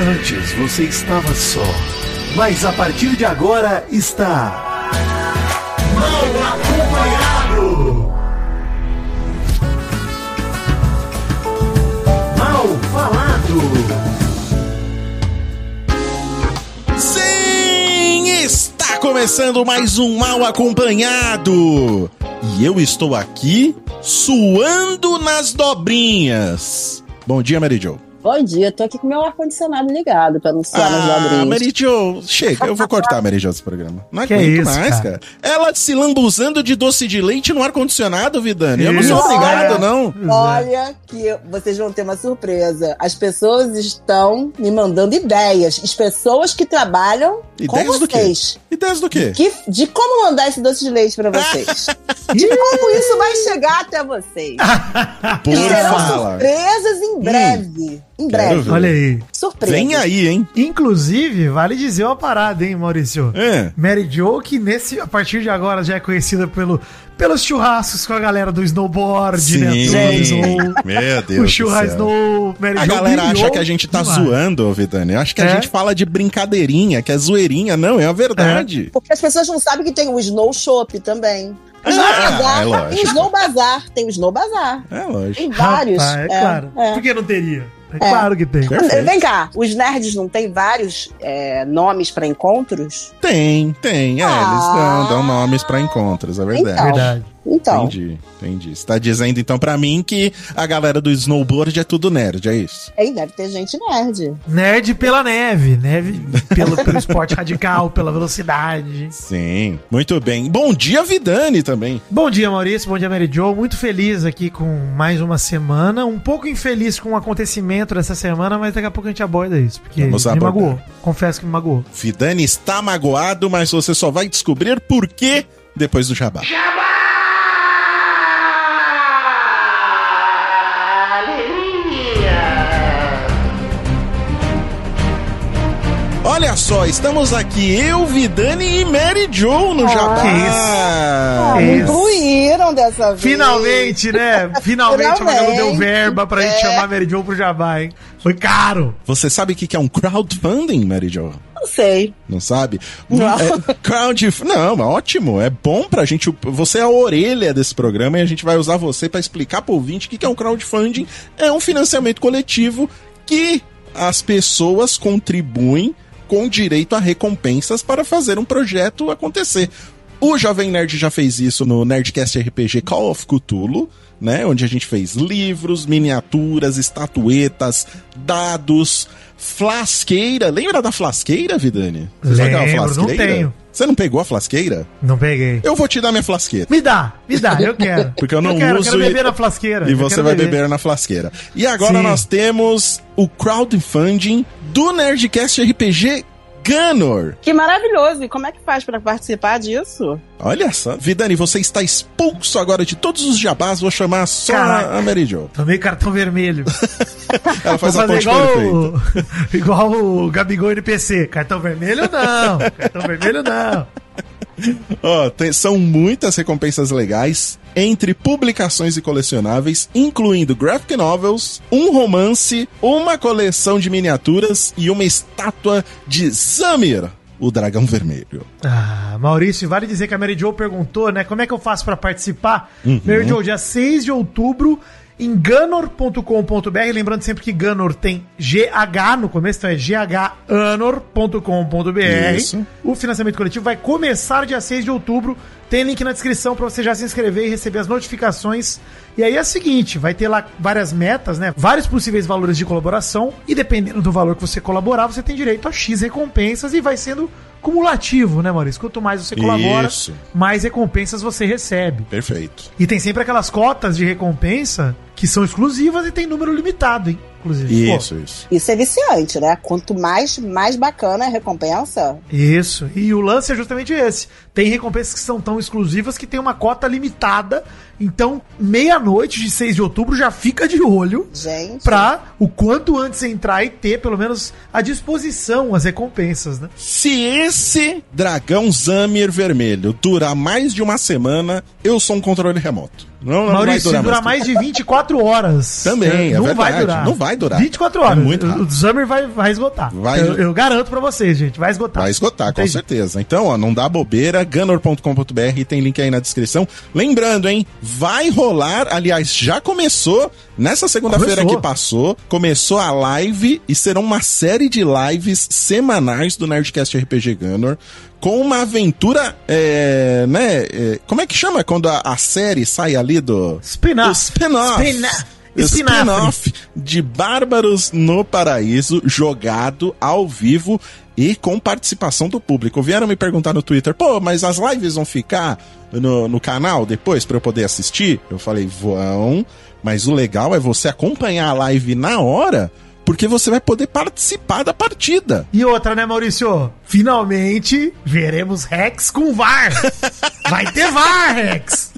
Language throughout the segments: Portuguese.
Antes você estava só, mas a partir de agora está. Mal acompanhado! Mal falado! Sim, está começando mais um Mal Acompanhado. E eu estou aqui suando nas dobrinhas. Bom dia, Mary. Bom dia, tô aqui com meu ar-condicionado ligado pra nas Ah, dobrinhas. Mary Jo, chega, eu vou cortar a Mary Jo desse programa. Não Que aguento isso, mais, cara? cara. Ela se lambuzando de doce de leite no ar-condicionado, Vidani. Eu não sou obrigado, Olha. não. Olha que vocês vão ter uma surpresa. As pessoas estão me mandando ideias. As pessoas que trabalham com Ideias do quê? vocês. Ideias do quê? Que- de como mandar esse doce de leite pra vocês. de como isso vai chegar até vocês. Por Serão fala. surpresas em breve. Em breve. Olha aí. Surpresa. Vem aí, hein? Inclusive, vale dizer uma parada, hein, Maurício? É. Mary Jo, que nesse, a partir de agora já é conhecida pelo, pelos churrascos com a galera do snowboard, né? Sim. Snow, Meu Deus o do churras céu. Snow, Mary A Jo galera acha que a gente tá demais. zoando, Vidani. Eu acho que a É? gente fala de brincadeirinha, que é zoeirinha. Não, é a verdade. Porque as pessoas não sabem que tem o Snow Shop também. O Ah, Snow é Bazar, lógico. tem o Snow Bazar, tem o Snow Bazar. É, lógico. Tem vários. Rapaz, é, claro. é. Por que não teria? É, claro que tem. Perfeito. Vem cá, os nerds não têm vários é, nomes pra encontros? Tem, tem. É, eles Ah. dão, dão nomes pra encontros, é verdade. Então. Verdade. Então, Entendi, entendi. Você tá dizendo então pra mim que a galera do snowboard é tudo nerd, é isso? aí deve ter gente nerd. Nerd pela neve, neve pelo, pelo esporte radical, pela velocidade. Sim, muito bem. Bom dia, Vidani, também. Bom dia, Maurício. Bom dia, Mary Jo. Muito feliz aqui com mais uma semana. Um pouco infeliz com o acontecimento dessa semana, mas daqui a pouco a gente aborda isso. Porque Vamos me abordar. magoou. Confesso que me magoou. Vidani está magoado, mas você só vai descobrir por quê depois do jabá. Olha só, estamos aqui, eu, Vidani e Mary Jo no jabá. que isso. Ah, É me incluíram dessa vez. Finalmente, né? Finalmente, a Magalu deu Finalmente. verba pra gente É. chamar a Mary Jo pro Jabá, hein? Foi caro. Você sabe o que é um crowdfunding, Mary Jo? Não sei. Não sabe? Não. É, crowd... Não, ótimo. É bom pra gente. Você é a orelha desse programa e a gente vai usar você pra explicar pro ouvinte o que que é um crowdfunding. É um financiamento coletivo que as pessoas contribuem com direito a recompensas para fazer um projeto acontecer. O Jovem Nerd já fez isso no Nerdcast RPG Call of Cthulhu, né? Onde a gente fez livros, miniaturas, estatuetas, dados, flasqueira. Lembra da flasqueira, Vidani? Você aquela Lembro, não tenho. Você não pegou a flasqueira? Não peguei. Eu vou te dar minha flasqueira. Me dá, me dá, eu quero. Porque eu não quero, uso quero e- beber na flasqueira. E eu você quero vai beber na flasqueira. E agora Sim. nós temos o crowdfunding do Nerdcast RPG Gunor. Que maravilhoso. E como é que faz pra participar disso? Olha só. Vidani, você está expulso agora de todos os jabás. Vou chamar só Caraca. a Mary Jo. Tomei cartão vermelho. Ela faz a ponte igual, perfeita. o, igual o Gabigol NPC. Cartão vermelho não. Cartão vermelho não. Ó, tem- são muitas recompensas legais entre publicações e colecionáveis, incluindo graphic novels, um romance, uma coleção de miniaturas e uma estátua de Zamir, o dragão vermelho. Ah, Maurício, vale dizer que a Mary Jo perguntou, né? Como é que eu faço pra participar? Uhum. Mary Jo, dia 6 de outubro, em ganor.com.br. Lembrando sempre que Ganor tem GH no começo, então é ghanor.com.br. O financiamento coletivo vai começar dia 6 de outubro. Tem link na descrição para você já se inscrever e receber as notificações. E aí é o seguinte, vai ter lá várias metas, né? Vários possíveis valores de colaboração e dependendo do valor que você colaborar, você tem direito a X recompensas e vai sendo cumulativo, né, Maurício? Quanto mais você colabora, Isso. mais recompensas você recebe. Perfeito. E tem sempre aquelas cotas de recompensa que são exclusivas e tem número limitado, hein? Inclusive. Pô, Isso, isso. Isso é viciante, né? Quanto mais, mais bacana a recompensa. Isso. E o lance é justamente esse. Tem recompensas que são tão exclusivas que tem uma cota limitada. Então, meia-noite de 6 de outubro já fica de olho Gente. pra o quanto antes entrar e ter, pelo menos, à disposição as recompensas, né? Se esse dragão Zamir vermelho durar mais de uma semana, eu sou um controle remoto. Não, não Maurício, se durar mais de 24 24 horas. Também, é não verdade, vai durar. não vai durar. 24 horas. É muito o, rápido. o Summer vai, vai esgotar. Vai- Eu, eu garanto pra vocês, gente. Vai esgotar. Vai esgotar, com Entendi. certeza. Então, ó, não dá bobeira, gunner.com.br, tem link aí na descrição. Lembrando, hein, vai rolar, aliás, já começou, nessa segunda-feira que passou, começou a live e serão uma série de lives semanais do Nerdcast RPG Gunner, com uma aventura, é, né, é, como é que chama quando a, a série sai ali do... Spin-off. Spin-off. Spin-off. De Bárbaros no Paraíso, jogado ao vivo e com participação do público. Vieram me perguntar no Twitter, pô, mas as lives vão ficar no, no canal depois pra eu poder assistir? Eu falei, vão, mas o legal é você acompanhar a live na hora, porque você vai poder participar da partida. E outra, né, Maurício? Finalmente veremos Rex com VAR. Vai ter VAR, Rex.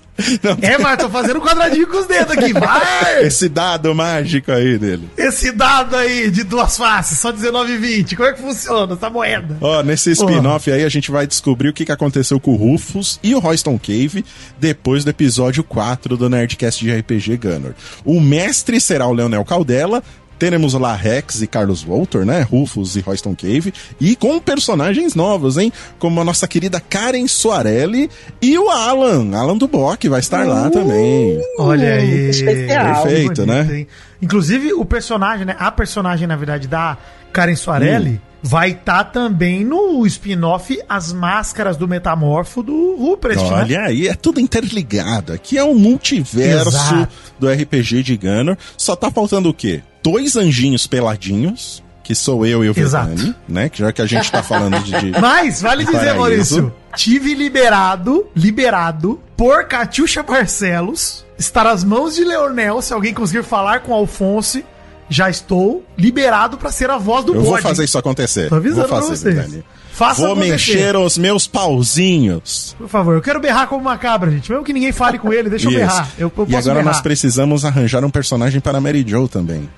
É, mas tô fazendo um quadradinho com os dedos aqui. VAR! Esse dado mágico aí dele. Esse dado aí de duas faces, só 19,20. Como é que funciona essa moeda? Ó, nesse spin-off aí a gente vai descobrir o que, que aconteceu com o Rufus e o Royston Cave depois do episódio 4 do Nerdcast de RPG Gunner. O mestre será o Leonel Caldela. Teremos lá Rex e Carlos Walter, né? Rufus e Royston Cave. E com personagens novos, hein? Como a nossa querida Karen Soarelli e o Alan. Alan do Bock vai estar lá também. Olha aí. especial. Perfeito, né? hein? Inclusive, o personagem, né? A personagem, na verdade, da Karen Soarelli vai estar também no spin-off As Máscaras do Metamorfo do Ruprecht, né? Olha aí, é tudo interligado. Aqui é um multiverso Exato. do RPG de Gunner. Só tá faltando o quê? Dois anjinhos peladinhos, que sou eu e o. Vedani, né? Que já que a gente tá falando de... de- Mas, vale dizer, Paraíso. Maurício, tive liberado, liberado, por Catiuxa Barcelos, estar às mãos de Leonel, se alguém conseguir falar com Alfonso, já estou liberado pra ser a voz do Eu vou fazer isso acontecer. Tô avisando vou pra fazer, vocês. Vedani. Faça Vou mexer os meus pauzinhos. Por favor, eu quero berrar como uma cabra, gente. Mesmo que ninguém fale com ele, deixa eu berrar. Eu, eu e agora berrar. nós precisamos arranjar um personagem para a Mary Jo também.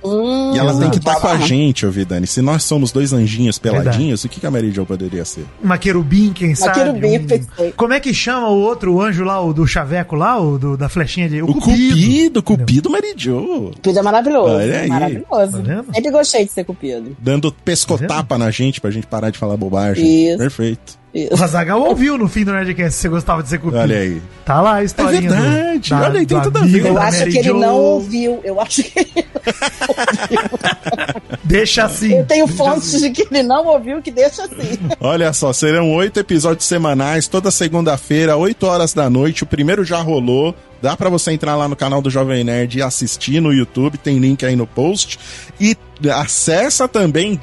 e ela tem que estar com a gente, ô Vidani. Se nós somos dois anjinhos peladinhos, o que, que a Mary Jo poderia ser? Uma querubim, quem sabe? querubim, um- pensei. Como é que chama o outro o anjo lá, o do chaveco lá, o do, da flechinha de... O Cupido, Cupido Mary Jo. Cupido é maravilhoso. Olha aí. Maravilhoso. Tá? Sempre gostei de ser Cupido. Dando pescotapa na gente pra gente parar de falar bobagem. Isso. Perfeito. O Azagal ouviu no fim do Nerdcast se você gostava de ser cupido. Olha aí. Tá lá a historinha. É verdade. do- Olha aí, tem tudo a ver. Eu da acho que ele não ouviu. Eu acho que Deixa assim. eu tenho fontes assim. de que ele não ouviu, que deixa assim. Olha só, serão oito episódios semanais, toda segunda-feira, 8 horas da noite. O primeiro já rolou. Dá pra você entrar lá no canal do Jovem Nerd e assistir no YouTube, tem link aí no post. E acessa também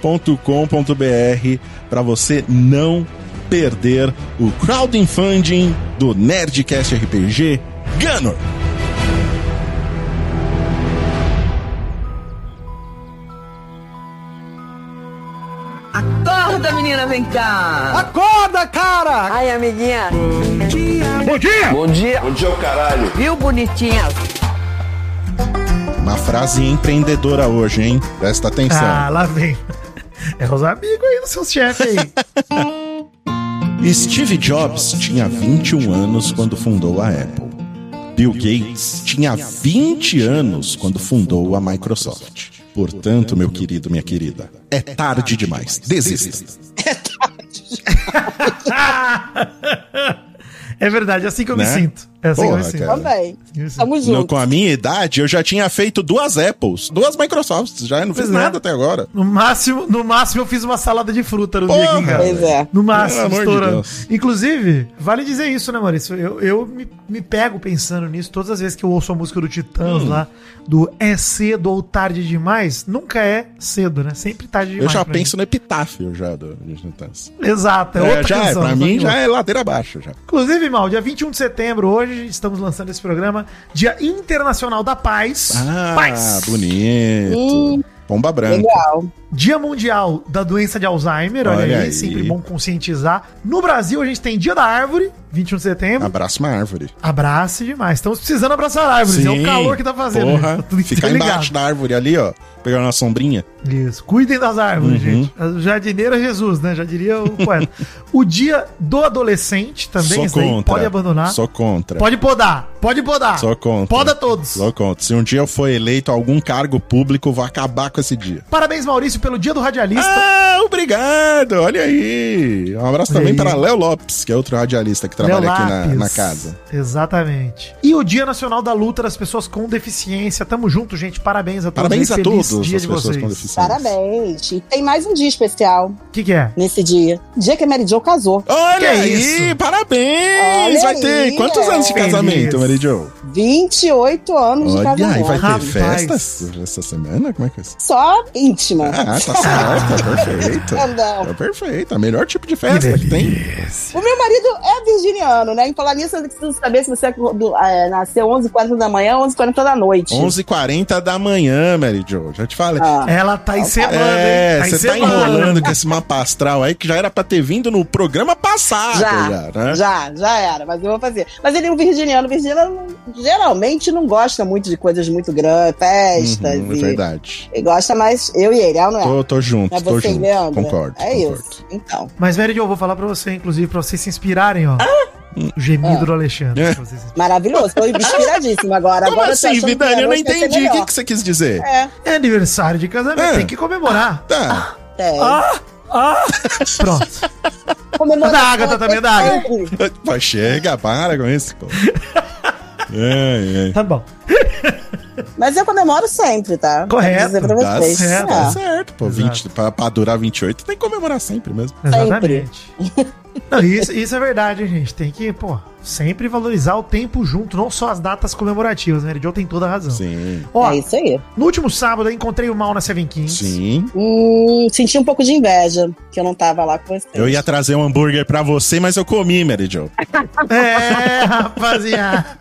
gunner.com.br pra você não perder o crowdfunding do Nerdcast RPG Gunner. Acorda, menina, vem cá. Acorda, cara! Ai, amiguinha. Bom dia! Bom dia. Bom dia, o caralho. Viu, bonitinha? Uma frase empreendedora hoje, hein? Presta atenção. Ah, lá vem. É os amigos aí dos seus chefes aí. Steve Jobs tinha 21 anos quando fundou a Apple. Bill Gates tinha 20 anos quando fundou a Microsoft. Portanto, meu querido, minha querida, é tarde demais. Desista. É verdade, é assim que eu me Né? sinto. É assim eu Porra, me sinto. cara. Também. Isso. Tamo No- junto. com a minha idade, eu já tinha feito duas Apples, duas Microsofts, já não fiz Pois é. nada até agora. No máximo, no máximo eu fiz uma salada de fruta no dia aqui Porra, casa. Pois é. No máximo, Pelo de estourando. Deus. Inclusive, vale dizer isso, né, Maurício? Eu, eu me, me pego pensando nisso todas as vezes que eu ouço a música do Titãs Hum. lá, do é cedo ou tarde demais. Nunca é cedo, né? Sempre tarde Eu demais. já pra mim. penso no epitáfio já do do Titãs. Exato, é, É, outra já é, canção. pra só mim já é ladeira abaixo já. Inclusive, Mal, dia 21 de setembro, hoje, estamos lançando esse programa, Dia Internacional da Paz. Ah, Paz! bonito. Hum, Pomba branca. legal. Dia Mundial da Doença de Alzheimer, olha, Olha aí, aí. sempre bom conscientizar. No Brasil, a gente tem Dia da Árvore, 21 de setembro. Abraço uma árvore. Abrace demais. Estamos precisando abraçar árvores. é o calor que tá fazendo. Porra, Tá tudo ficar embaixo da árvore ali, ó. Pegar uma sombrinha. Isso. Cuidem das árvores, Uhum. gente. A jardineira é Jesus, né? Já diria o poeta. o dia do adolescente também, Sou contra. pode abandonar. Sou contra. Pode podar. Pode podar. Sou contra. Poda todos. Sou contra. Se um dia eu for eleito a algum cargo público, vou acabar com esse dia. Parabéns, Maurício, pelo dia do radialista. Ah, obrigado! Olha aí! Um abraço também aí. para Léo Lopes, que é outro radialista que trabalha Léo aqui na, Lápis. na casa. Exatamente. E o Dia Nacional da Luta das Pessoas com Deficiência. Tamo junto, gente. Parabéns a todos. Parabéns a Feliz todos dia as de pessoas vocês. com deficiência. Parabéns. E tem mais um dia especial O que, que é? nesse dia. Dia que a Mary Jo casou. Olha Que aí! isso? Parabéns! Olha vai ter aí, quantos é. anos de casamento, Feliz. Mary Jo? 28 anos de Olha aí, casamento. vai ter Rapaz. festas essa semana? Como é que é isso? Só íntima. Ah, tá certo, tá perfeito. Não. Tá perfeito. A melhor tipo de festa que tem. O meu marido é virginiano, né? Em falar nisso, eu preciso saber se você é do- é, nasceu 11h40 da manhã ou 11h40 da noite. 11h40 da manhã, Mary Jo. Já te falei. Ah. Ela tá encebando, É, hein? você tá encebando. enrolando com esse mapa astral aí que já era pra ter vindo no programa passado, já, Já, né? já, já era, mas eu vou fazer. Mas ele é um virginiano. Virginiano geralmente não gosta muito de coisas muito grandes, festas. Uhum, é e, verdade. Ele gosta mais eu e ele, ela não é? Tô, tô junto, é tô você junto. Leandro? Concordo. É concordo. isso. Então. Mas, Mary Jo, eu vou falar pra você, inclusive, pra vocês se inspirarem, ó. O gemido Ah. do Alexandre. É. pra. Maravilhoso. Tô inspiradíssimo agora. Como agora assim, Vidani? Eu não vai ser entendi. O que, que você quis dizer? É, É aniversário de casamento, É. tem que comemorar. Tá. tem. Pronto. Comemoração Da Agatha também, da Agatha. sempre. Pô, chega, para com isso, pô. É, é. Tá bom. Mas eu comemoro sempre, tá? Correto. Vou dizer pra Tá vocês. certo, É. tá certo, pô. Exato. 20, pra, pra durar 28, tem que comemorar sempre mesmo. Exatamente. Não, isso, isso é verdade, hein, gente. Tem que, pô, sempre valorizar o tempo junto, não só as datas comemorativas, né? Mary Jo tem toda a razão. Sim. Ó, É isso aí. no último sábado eu encontrei o Mal na Seven Kings. Sim. Hum, senti um pouco de inveja que eu não tava lá com vocês. Eu ia trazer um hambúrguer pra você, mas eu comi, Mary Jo. É, rapaziada.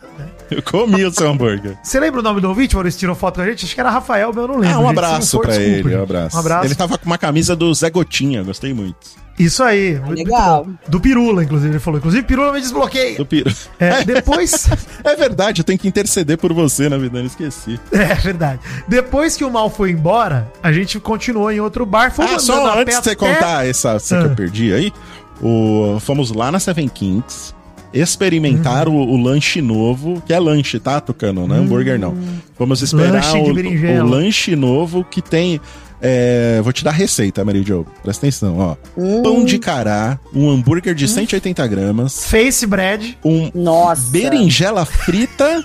Eu comi o seu hambúrguer. Você lembra o nome do ouvinte, Maurício? Tirou foto com a gente? Acho que era Rafael, mas eu não lembro. Ah, um gente. Abraço for, pra desculpa, ele, um gente. abraço. Um abraço. Ele tava com uma camisa do Zé Gotinha, gostei muito. Isso aí. muito- legal. Do Pirula, inclusive, ele falou. Inclusive, Pirula me desbloqueia. Do Piro. É, depois... É verdade, eu tenho que interceder por você, na vida, eu esqueci. é verdade. Depois que o Mal foi embora, a gente continuou em outro bar. Fomos Ah, andando só antes de você até- contar essa, essa que Ah. eu perdi aí, o, fomos lá na Seven Kings experimentar Uhum. o, o lanche novo, que é lanche, tá, Tucano? Não é hambúrguer, não. Fomos esperar Lanche de o, o lanche novo que tem. É, vou te dar a receita, Mary Jo. Presta atenção, ó. Hum. Pão de cará, um hambúrguer de 180 gramas, Face Bread. um Nossa. berinjela frita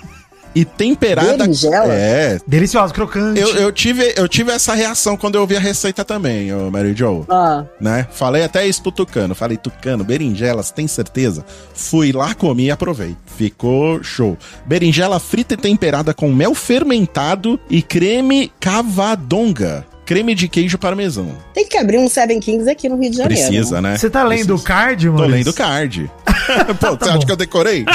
e temperada. Berinjela? É. Delicioso, crocante. Eu, eu, tive, eu tive essa reação quando eu ouvi a receita também, ô Mary Jo. Ah, Né? Falei até isso pro Tucano. Falei, Tucano, berinjelas, tem certeza? Fui lá, comi e aprovei. Ficou show. Berinjela frita e temperada com mel fermentado e creme cavadonga. Creme de queijo parmesão. tem que abrir um Seven Kings aqui no Rio de Janeiro. Precisa, né? Você tá lendo o card, mano? Tô lendo o card. Pô, você Tá acha bom. que eu decorei?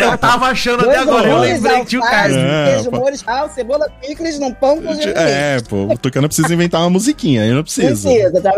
Eu, eu tava achando até Dois agora, eu lembrei que tinha o card. É, queijo pô. molho, sal, cebola, picles num pão com gelo quente. É, pô, o Tucano precisa inventar uma musiquinha, eu não preciso. Precisa, tá?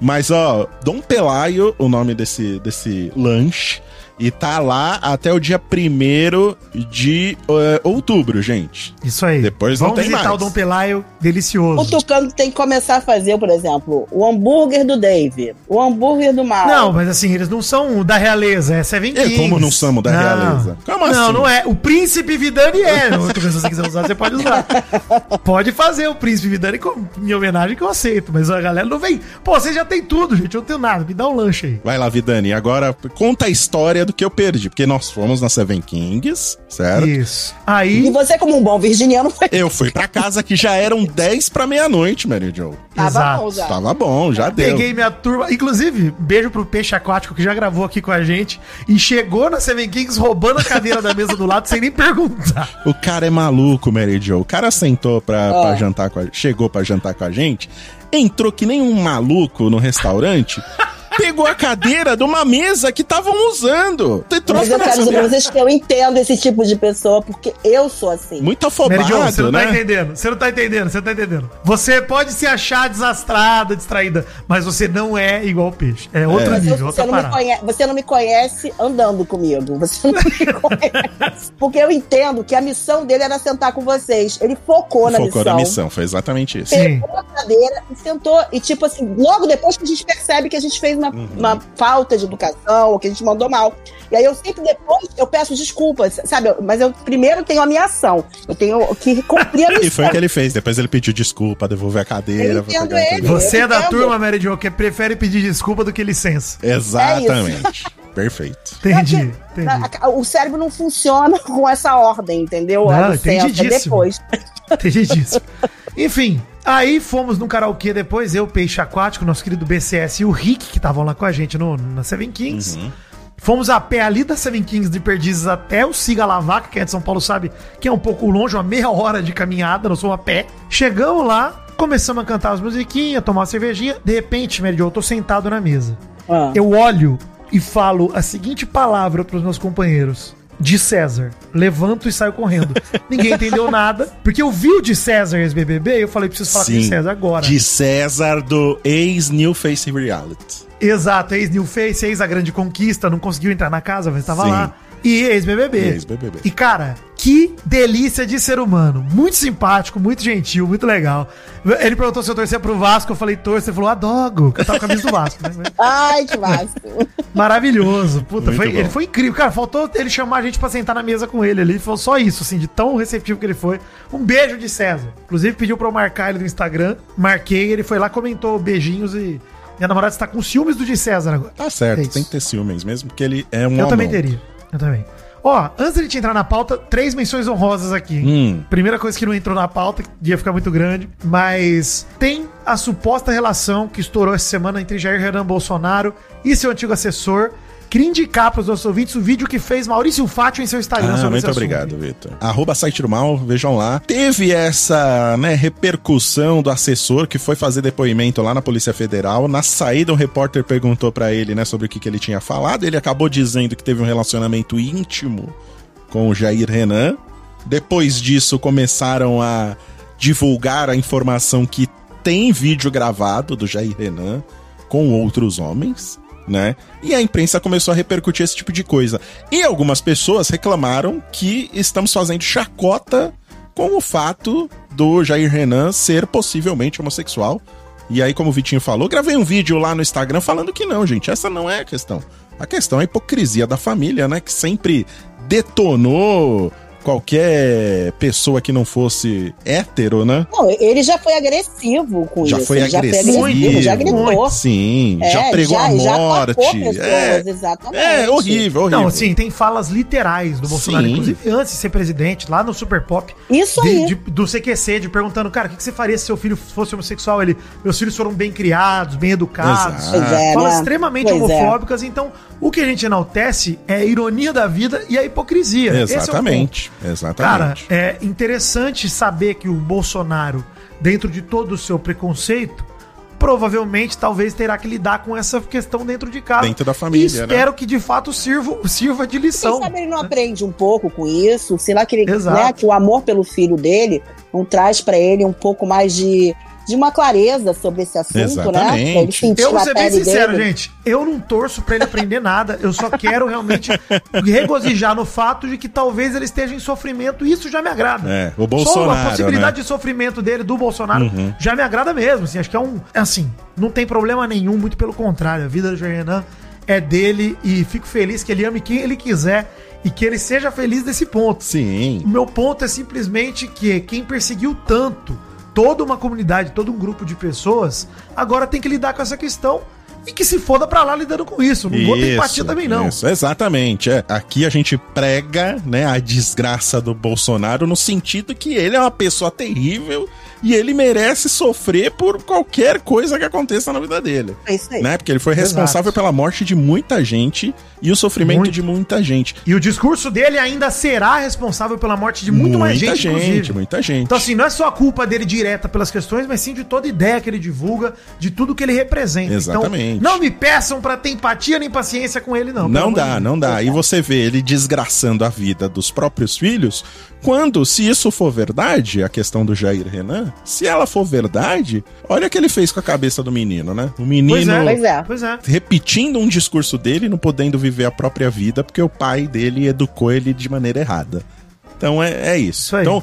Mas, ó, Dom Pelaio, o nome desse, desse lanche, e tá lá até o dia 1 de eh, outubro, gente. Isso aí. Depois não Vamos tem visitar mais. o Dom Pelaio, O delicioso. Tucano tem que começar a fazer, por exemplo, o hambúrguer do Dave, o hambúrguer do Mal. Não, mas assim, eles não são da realeza, é Seven É, Kings. como não somos da realeza? Como não, assim? não é. O Príncipe Vidani é. Se você quiser usar, você pode usar. Pode fazer o Príncipe Vidani com minha homenagem que eu aceito, mas a galera não vem. Pô, você já tem tudo, gente, eu não tenho nada, me dá um lanche aí. Vai lá, Vidani, agora conta a história do que eu perdi, porque nós fomos na Seven Kings, certo? Isso. E Aí, você, como um bom virginiano, foi. Eu fui pra casa que já eram 10 pra meia-noite, Mary Jo. Tava Exato. bom já. Tava bom, já deu. peguei minha turma. Inclusive, beijo pro Peixe Aquático que já gravou aqui com a gente e chegou na Seven Kings roubando a cadeira da mesa do lado sem nem perguntar. O cara é maluco, Mary Jo. O cara sentou pra, Ó. pra jantar com a, chegou pra jantar com a gente, entrou que nem um maluco no restaurante pegou a cadeira de uma mesa que estavam usando. Tem Mas troço eu quero nessa dizer pra vocês que eu entendo esse tipo de pessoa, porque eu sou assim. Muito Mary Jo, você afobado, não tá né? entendendo. Você não tá entendendo, você não tá entendendo. Você pode se achar desastrada, distraída, mas você não é igual o peixe. É outro Mas eu- nível, você, outra não me parada. conhece, você não me conhece andando comigo. Você não me conhece. Porque eu entendo que a missão dele era sentar com vocês. Ele focou na Focou missão. na missão, foi exatamente isso. Sim. Pegou a cadeira e sentou. E, tipo assim, logo depois que a gente percebe que a gente fez uma, Uhum. uma falta de educação, ou que a gente mandou mal. E aí eu sempre depois eu peço desculpas, sabe? Mas eu primeiro tenho a minha ação. Eu tenho que cumprir a E missão. foi o que ele fez. Depois ele pediu desculpa, devolver a cadeira. Ele. Você é da entendo. turma, Mary Jo, que prefere pedir desculpa do que licença. Exatamente. Perfeito. Entendi, entendi. O cérebro não funciona com essa ordem, entendeu? Não, A licença, depois. Entendi disso. Enfim, aí fomos num karaokê depois, eu, Peixe Aquático, nosso querido BCS e o Rick, que estavam lá com a gente no, na Seven Kings. Fomos a pé ali da Seven Kings de Perdizes até o Siga Lavaca, quem é de São Paulo sabe que é um pouco longe, uma meia hora de caminhada, nós fomos a pé. Chegamos lá, começamos a cantar as musiquinhas, tomar uma cervejinha. De repente, Mary Jo, eu tô sentado na mesa. Ah. Eu olho e falo a seguinte palavra pros meus companheiros. De César. Levanto e saio correndo. Ninguém entendeu nada. Porque eu vi o de César ex-BBB e eu falei, preciso falar com o de César agora. De César do ex-New Face Reality. Exato, ex-New Face, ex A Grande Conquista, não conseguiu entrar na casa, mas tava Sim. lá. E ex-BBB. Ex-BBB. E cara, que delícia de ser humano. Muito simpático, muito gentil, muito legal. Ele perguntou se eu torcia pro Vasco, eu falei torço, ele falou adogo, que eu tava com a camisa do Vasco, né? Ai, que massa. Maravilhoso. Puta, foi, ele foi incrível. Cara, faltou ele chamar a gente pra sentar na mesa com ele ali. Foi só isso, assim, de tão receptivo que ele foi. Um beijo de César. Inclusive, pediu pra eu marcar ele no Instagram. Marquei, ele foi lá, comentou beijinhos e. Minha namorada está com ciúmes do de César agora. Tá certo, É tem que ter ciúmes mesmo, porque ele é um Eu também homão. teria. Eu também. Ó, antes de gente entrar na pauta, três menções honrosas aqui. Hum. Primeira coisa que não entrou na pauta, que ia ficar muito grande, mas tem a suposta relação que estourou essa semana entre Jair Renan Bolsonaro e seu antigo assessor. Queria indicar para os nossos ouvintes o vídeo que fez Maurício Fátio em seu Instagram Ah, sobre muito obrigado, Vitor. Arroba site do mal, vejam lá. Teve essa né, repercussão do assessor que foi fazer depoimento lá na Polícia Federal. Na saída, um repórter perguntou pra ele né, sobre o que, que ele tinha falado. Ele acabou dizendo que teve um relacionamento íntimo com o Jair Renan. Depois disso, começaram a divulgar a informação que tem vídeo gravado do Jair Renan com outros homens, né? E a imprensa começou a repercutir esse tipo de coisa. E algumas pessoas reclamaram que estamos fazendo chacota com o fato do Jair Renan ser possivelmente homossexual. E aí, como o Vitinho falou, gravei um vídeo lá no Instagram falando que não, gente, essa não é a questão. A questão é a hipocrisia da família, né? Que sempre detonou qualquer pessoa que não fosse hétero, né? Não, ele já foi agressivo com Já isso. foi ele agressivo. já gritou. Sim, É, já pregou a já morte. atacou pessoas, é, exatamente. é horrível, horrível. Não, sim, tem falas literais do Bolsonaro, Sim. inclusive antes de ser presidente, lá no Super Pop. Isso de- aí. de- do CQC, de perguntando, cara, o que, que você faria se seu filho fosse homossexual? Ele, meus filhos foram bem criados, bem educados. É, Falas né? extremamente Pois é. homofóbicas. Então, o que a gente enaltece é a ironia da vida e a hipocrisia. Esse é o ponto. Exatamente, Cara, é interessante saber que o Bolsonaro, dentro de todo o seu preconceito, provavelmente talvez terá que lidar com essa questão dentro de casa. Dentro da família, E espero que de fato sirva, sirva de Quem lição. sabe ele não aprende um pouco com isso? Sei lá que, ele, né, que o amor pelo filho dele não traz pra ele um pouco mais de, de uma clareza sobre esse assunto, né? Exatamente. Sentir Eu vou ser bem sincero, dele. gente. Eu não torço pra ele aprender nada. Eu só quero realmente regozijar no fato de que talvez ele esteja em sofrimento. E isso já me agrada. É, o Só Bolsonaro, a possibilidade né? de sofrimento dele, do Bolsonaro, Uhum. já me agrada mesmo. Assim, acho que é um. é Assim, não tem problema nenhum, muito pelo contrário. A vida do Jair Renan é dele e fico feliz que ele ame quem ele quiser e que ele seja feliz desse ponto. Sim. O meu ponto é simplesmente que quem perseguiu tanto toda uma comunidade, todo um grupo de pessoas, agora tem que lidar com essa questão e que se foda pra lá lidando com isso. Não vou ter empatia também, não. Isso, exatamente. É. Aqui a gente prega né, a desgraça do Bolsonaro no sentido que ele é uma pessoa terrível e ele merece sofrer por qualquer coisa que aconteça na vida dele. É isso aí. Né? Porque ele foi responsável Exato. pela morte de muita gente e o sofrimento Muito. de muita gente. E o discurso dele ainda será responsável pela morte de muito mais gente, gente, inclusive. muita gente. Então, assim, não é só a culpa dele direta pelas questões, mas sim de toda ideia que ele divulga, de tudo que ele representa. Exatamente. Então, não me peçam pra ter empatia nem paciência com ele, não. Não dá, não dá. E você vê ele desgraçando a vida dos próprios filhos, quando, se isso for verdade, a questão do Jair Renan, se ela for verdade, olha o que ele fez com a cabeça do menino, né? O menino Pois é, Pois é. Pois é. repetindo um discurso dele, não podendo viver a própria vida, porque o pai dele educou ele de maneira errada. Então é, é isso. Isso. Então,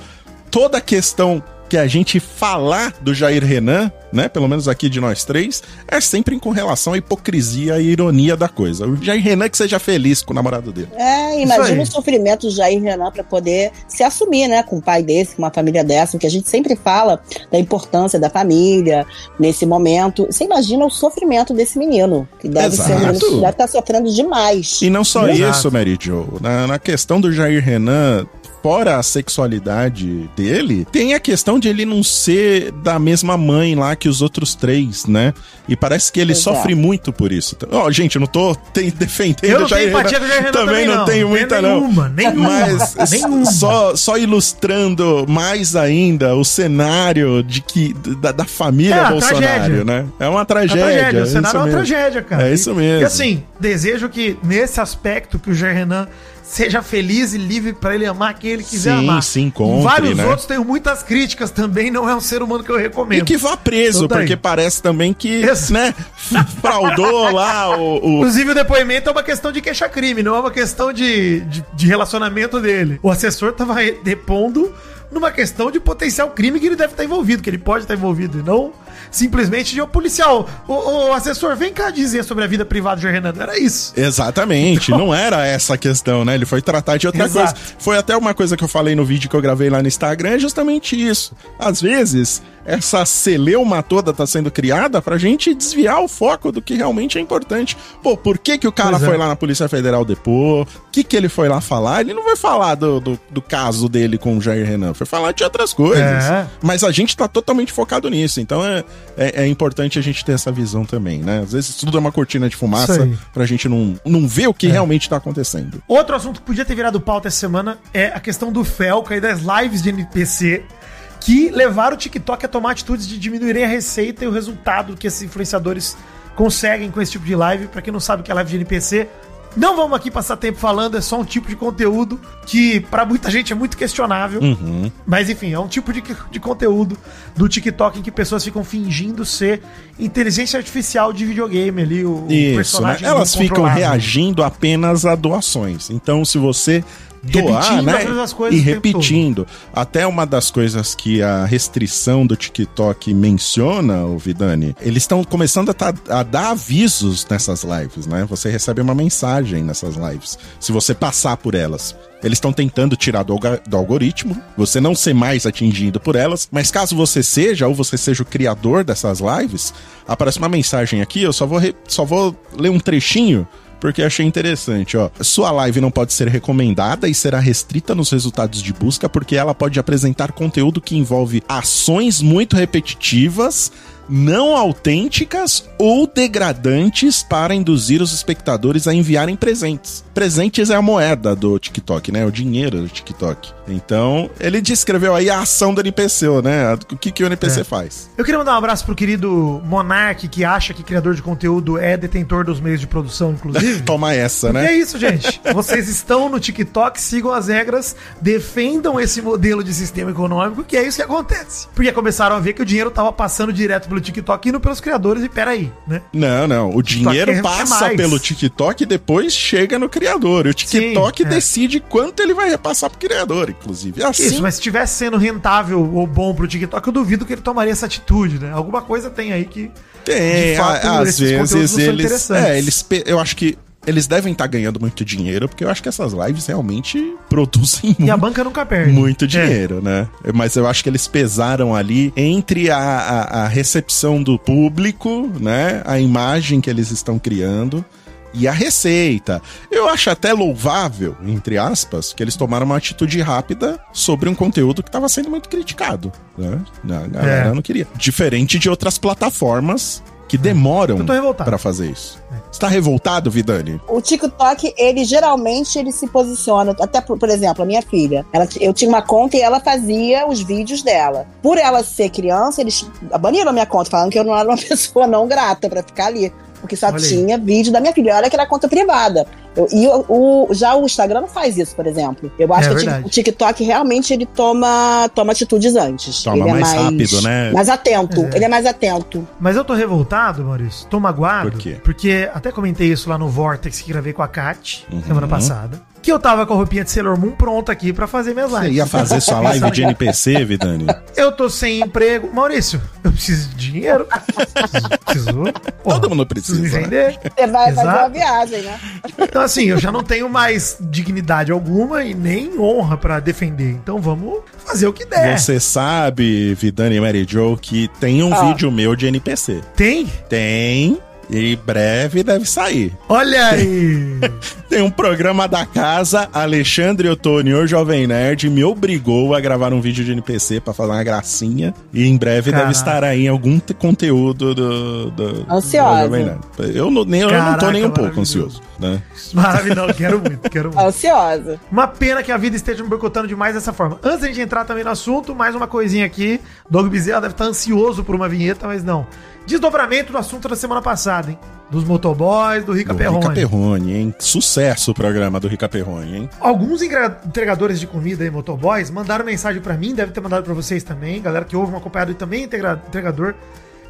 toda a questão que a gente falar do Jair Renan, né, pelo menos aqui de nós três, é sempre com relação à hipocrisia e ironia da coisa. O Jair Renan que seja feliz com o namorado dele. É, imagina o sofrimento do Jair Renan para poder se assumir, né, com um pai desse, com uma família dessa, que a gente sempre fala da importância da família nesse momento. Você imagina o sofrimento desse menino, que deve ser um menino Exato. que deve estar sofrendo demais. E não só Exato. isso, Mary Jo. Na, na questão do Jair Renan, fora a sexualidade dele, tem a questão de ele não ser da mesma mãe lá que os outros três, né? E parece que ele é. sofre muito por isso. Ó, gente, eu não tô te- defendendo Eu não Jair Renan também, também, não não. tenho Tem muita, não. nenhuma, nenhuma, Mas nenhuma. Só, só ilustrando mais ainda o cenário de que, da, da família É, Bolsonaro, tragédia. né? É uma tragédia. tragédia, é o cenário é uma mesmo. tragédia, cara. É isso E- mesmo. E assim, desejo que nesse aspecto que o Jair Renan seja feliz e livre pra ele amar quem ele quiser Sim, amar. encontre, Em vários né? outros tenho muitas críticas também, não é um ser humano que eu recomendo. E que vá preso, Então tá porque parece também que, Isso. né, fraudou lá o... o- Inclusive, o depoimento é uma questão de queixa-crime, não é uma questão de, de, de relacionamento dele. O assessor tava depondo numa questão de potencial crime que ele deve estar envolvido, que ele pode estar envolvido, e não simplesmente de o policial. O, o assessor, vem cá dizer sobre a vida privada de Renan. Era isso. Exatamente, não era essa a questão, né? Ele foi tratar de outra Exato. coisa. Foi até uma coisa que eu falei no vídeo que eu gravei lá no Instagram, é justamente isso. Às vezes, essa celeuma toda tá sendo criada pra gente desviar o foco do que realmente é importante. Pô, por que que o cara Pois é. foi lá na Polícia Federal depor? O que que ele foi lá falar? Ele não vai falar do, do, do caso dele com o Jair Renan, foi falar de outras coisas. É. Mas a gente tá totalmente focado nisso, então é, é, é importante a gente ter essa visão também, né? Às vezes tudo é uma cortina de fumaça pra gente não, não ver o que É. realmente tá acontecendo. Outro assunto que podia ter virado pauta essa semana é a questão do Felca e das lives de NPC que levaram o TikTok a tomar atitudes de diminuírem a receita e o resultado que esses influenciadores conseguem com esse tipo de live. Pra quem não sabe o que é live de NPC, não vamos aqui passar tempo falando, é só um tipo de conteúdo que pra muita gente é muito questionável. Uhum. Mas enfim, é um tipo de, de conteúdo do TikTok em que pessoas ficam fingindo ser inteligência artificial de videogame ali, o, o Isso, né? Elas ficam reagindo apenas a doações. Então, se você doar, Repetindo né? coisas E repetindo. Até uma das coisas que a restrição do TikTok menciona, o Vidani, eles estão começando a, tá- a dar avisos nessas lives, né? Você recebe uma mensagem nessas lives. Se você passar por elas. Eles estão tentando tirar do, do algoritmo, você não ser mais atingido por elas, mas caso você seja, ou você seja o criador dessas lives, aparece uma mensagem aqui, eu só vou, re- só vou ler um trechinho porque achei interessante, ó. Sua live não pode ser recomendada e será restrita nos resultados de busca porque ela pode apresentar conteúdo que envolve ações muito repetitivas, não autênticas ou degradantes para induzir os espectadores a enviarem presentes. Presentes é a moeda do TikTok, né? O dinheiro do TikTok. Então, ele descreveu aí a ação do NPC, né? O que, que o NPC É. faz. Eu queria mandar um abraço pro querido Monark, que acha que criador de conteúdo é detentor dos meios de produção, inclusive. Toma essa, E é né? isso, gente. Vocês estão no TikTok, sigam as regras, defendam esse modelo de sistema econômico, que é isso que acontece. Porque começaram a ver que o dinheiro tava passando direto pelo TikTok, indo pelos criadores, e peraí, né? Não, não. O dinheiro passa mais. pelo TikTok e depois chega no criador. E o TikTok Sim, é. decide quanto ele vai repassar pro criador, inclusive. Assim, Isso, mas se tivesse sendo rentável ou bom pro TikTok, eu duvido que ele tomaria essa atitude, né? Alguma coisa tem aí que. tem. de fato, a- às vezes eles. É, eles. Eu acho que. Eles devem estar ganhando muito dinheiro, porque eu acho que essas lives realmente produzem E a muito, banca nunca perde. muito É. dinheiro, né? Mas eu acho que eles pesaram ali entre a, a, a recepção do público, né? A imagem que eles estão criando. e a receita. Eu acho até louvável, entre aspas, que eles tomaram uma atitude rápida sobre um conteúdo que estava sendo muito criticado. Né? A galera É. não queria. Diferente de outras plataformas que demoram pra fazer isso. Você tá revoltado, Vidani? O TikTok, ele geralmente ele se posiciona, até por, por exemplo, a minha filha, ela, eu tinha uma conta e ela fazia os vídeos dela. Por ela ser criança, eles baniram a minha conta, falando que eu não era uma pessoa não grata pra ficar ali. Porque só Olha aí. tinha vídeo da minha filha. Olha que era conta privada. Eu- e o, o- já o Instagram não faz isso, por exemplo. Eu acho É que verdade. o TikTok realmente ele toma, toma atitudes antes. Toma ele é mais rápido, né? Mais atento. É. Ele é mais atento. Mas eu tô revoltado, Maurício. Tô magoado. Por quê? Porque até comentei isso lá no Vortex que gravei com a Kat Uhum. semana passada. Que eu tava com a roupinha de Sailor Moon pronta aqui pra fazer minhas Você lives. ia fazer sua live de NPC, Vidani? Eu tô sem emprego. Maurício, eu preciso de dinheiro. Preciso. preciso porra, Todo mundo preciso precisa, me né? vender. Você vai fazer Exato. uma viagem, né? Então, assim, eu já não tenho mais dignidade alguma e nem honra pra defender. Então vamos fazer o que der. Você sabe, Vidani e Mary Jo, que tem um Ah. vídeo meu de NPC. Tem? Tem. E breve deve sair. Olha aí! Tem um programa da casa, Alexandre Ottoni, o Jovem Nerd, me obrigou a gravar um vídeo de NPC pra fazer uma gracinha. E em breve Caraca. deve estar aí em algum te- conteúdo do, do, Ansiosa. do Jovem Nerd. Eu, não- nem, eu não tô Caraca, nem um pouco ansioso. Né? Maravilhoso, quero muito, quero muito. Ansiosa. Uma pena que a vida esteja me boicotando demais dessa forma. Antes da gente entrar também no assunto, mais uma coisinha aqui. Doug Bezerra deve estar ansioso por uma vinheta, mas não. Desdobramento do assunto da semana passada, hein? Dos motoboys, do Rica Do Perrone. Rica Perrone, hein? Sucesso o programa do Rica Perrone, hein? Alguns entregadores de comida e motoboys mandaram mensagem pra mim, deve ter mandado pra vocês também, galera que ouve um acompanhado e também entregador,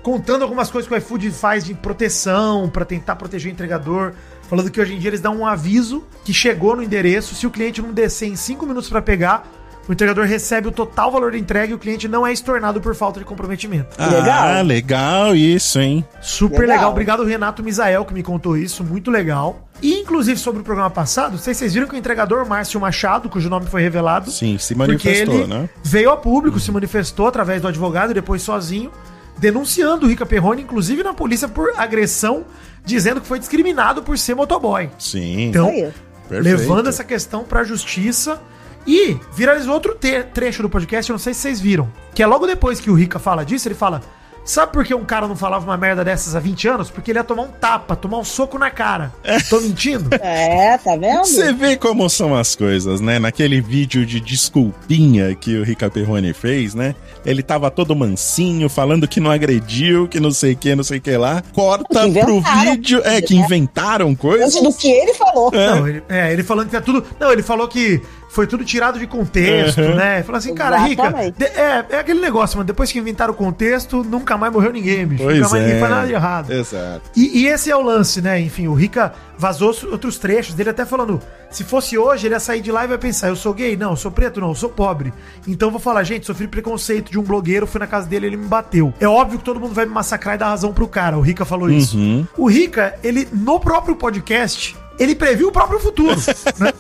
contando algumas coisas que o iFood faz de proteção pra tentar proteger o entregador, falando que hoje em dia eles dão um aviso que chegou no endereço, se o cliente não descer em 5 minutos pra pegar, o entregador recebe o total valor da entrega e o cliente não é estornado por falta de comprometimento. Legal. Ah, legal isso, hein? Super legal. Legal. Obrigado, Renato Misael, que me contou isso. Muito legal. E, inclusive, sobre o programa passado, se vocês viram que o entregador Márcio Machado, cujo nome foi revelado, Sim, se manifestou, ele né? veio a público, se manifestou através do advogado e depois sozinho, denunciando o Rica Perrone, inclusive na polícia, por agressão, dizendo que foi discriminado por ser motoboy. Sim. Então, Aí. Perfeito. levando essa questão pra justiça. E viralizou outro trecho do podcast, eu não sei se vocês viram. Que é logo depois que o Rica fala disso, ele fala: Sabe por que um cara não falava uma merda dessas há 20 anos? Porque ele ia tomar um tapa, tomar um soco na cara. Tô mentindo? É, tá vendo? Você vê como são as coisas, né? Naquele vídeo de desculpinha que o Rica Perrone fez, né? Ele tava todo mansinho, falando que não agrediu, que não sei o que, não sei o que lá. Corta Que pro vídeo. É, que né? inventaram coisas. Antes do que ele falou. Não, ele, é, ele falando que é tudo. Não, ele falou que foi tudo tirado de contexto, Uhum. né? Falou assim, cara, Rica, Exatamente. de- é, é aquele negócio, mano. Depois que inventaram o contexto, nunca mais morreu ninguém, bicho. Pois nunca mais ninguém é. faz nada de errado. Exato. E, e esse é o lance, né? Enfim, o Rica vazou outros trechos dele até falando: se fosse hoje, ele ia sair de lá e vai pensar: eu sou gay? Não, eu sou preto? Não, eu sou pobre. Então eu vou falar, gente, sofri preconceito de um blogueiro, fui na casa dele ele me bateu. É óbvio que todo mundo vai me massacrar e dar razão pro cara. O Rica falou isso. Uhum. O Rica, ele, no próprio podcast. Ele previu o próprio futuro, né?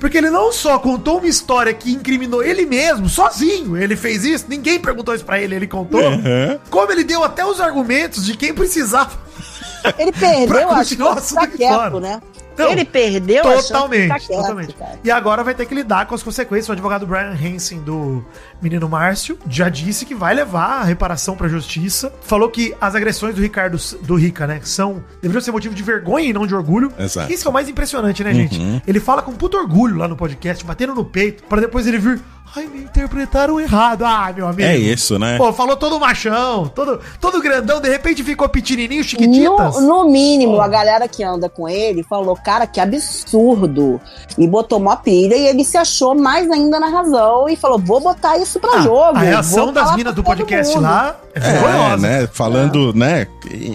Porque ele não só contou uma história que incriminou ele mesmo, sozinho. Ele fez isso, ninguém perguntou isso pra ele, ele contou. Uhum. Como ele deu até os argumentos de quem precisava Ele perdeu, tá assunto aqui quieto, né? Não, ele perdeu a chance de Totalmente, ficar quieto, totalmente. cara. E agora vai ter que lidar com as consequências. O advogado Brian Hansen do menino Márcio já disse que vai levar a reparação pra justiça. Falou que as agressões do Ricardo, do Rica, né, são deveriam ser motivo de vergonha e não de orgulho. Exato. Isso que é o mais impressionante, né, gente? Ele fala com puto orgulho lá no podcast, batendo no peito, pra depois ele vir. Ai, me interpretaram errado. Ah, meu amigo. É isso, né? Pô, falou todo machão, todo, todo grandão, de repente ficou pequenininho, chiquititas. No, no mínimo, a galera que anda com ele falou, cara, que absurdo. E botou uma pilha e ele se achou mais ainda na razão e falou: vou botar isso pra Ah, jogo. a reação das minas do podcast mundo." lá é É, né? Falando, né?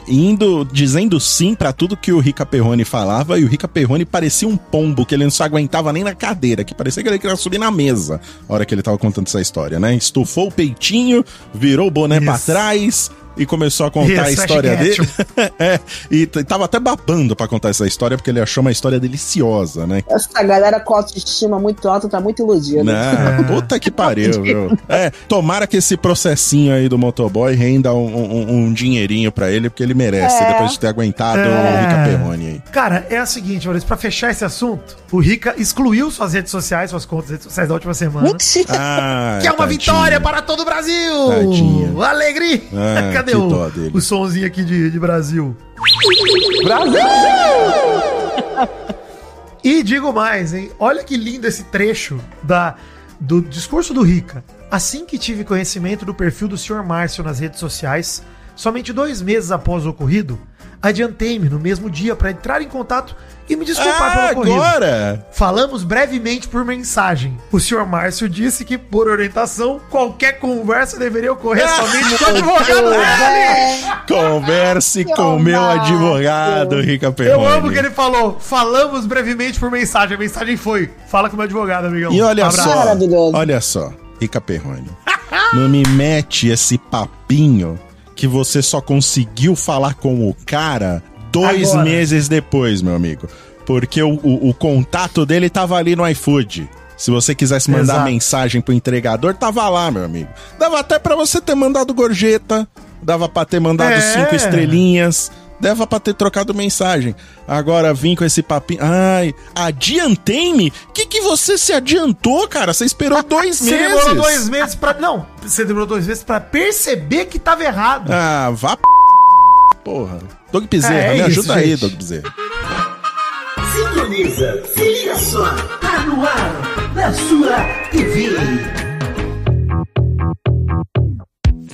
Indo, dizendo sim pra tudo que o Rica Perrone falava, e o Rica Perrone parecia um pombo, que ele não se aguentava nem na cadeira, que parecia que ele queria subir na mesa hora que ele tava contando essa história, né? Estufou o peitinho, virou o boné Isso. pra trás, e começou a contar a Isso, história dele. É, e tava até babando pra contar essa história, porque ele achou uma história deliciosa, né? Essa galera com autoestima muito alta tá muito iludida. Não, puta que pariu, viu? É, tomara que esse processinho aí do motoboy renda um, um- um dinheirinho pra ele, porque ele merece, É. depois de ter aguentado É. o Rica Perrone aí. Cara, é a seguinte, Maurício, pra fechar esse assunto, o Rica excluiu suas redes sociais, suas contas redes sociais da última semana. Mentira. Ah, Que é uma tadinho. vitória para todo o Brasil! Tadinho. Alegria! Ah, Cadê que o, o somzinho aqui de, de Brasil? E digo mais, hein? Olha que lindo esse trecho da, do discurso do Rica. Assim que tive conhecimento do perfil do Sr. Márcio nas redes sociais, somente dois meses após o ocorrido, adiantei-me no mesmo dia para entrar em contato e me desculpar Ah, pelo ocorrido. agora! Falamos brevemente por mensagem. O Sr. Márcio disse que, por orientação, qualquer conversa deveria ocorrer Ah, somente com o advogado dele. É, Converse Que com meu Márcio. advogado, Rica Eu Perrone. amo que ele falou. Falamos brevemente por mensagem. A mensagem foi: fala com o meu advogado, amigão. E olha Abraço. só, olha só, Rica Perrone. não me mete esse papinho que você só conseguiu falar com o cara dois Agora. meses depois, meu amigo. Porque o, o- o contato dele tava ali no iFood. Se você quisesse mandar Exato. mensagem pro entregador, tava lá, meu amigo. Dava até pra você ter mandado gorjeta, dava pra ter mandado É. cinco estrelinhas, dava pra ter trocado mensagem. Agora vim com esse papinho. Ai, adiantei-me? Que que você se adiantou, cara? Você esperou dois Você meses. demorou dois meses pra. Não, você demorou dois meses pra perceber que tava errado. Ah, vá p... Porra. Doug Bezerra, É, é me isso, ajuda aí, gente. Doug Bezerra. Sintoniza, se liga só, tá no ar, na sua TV.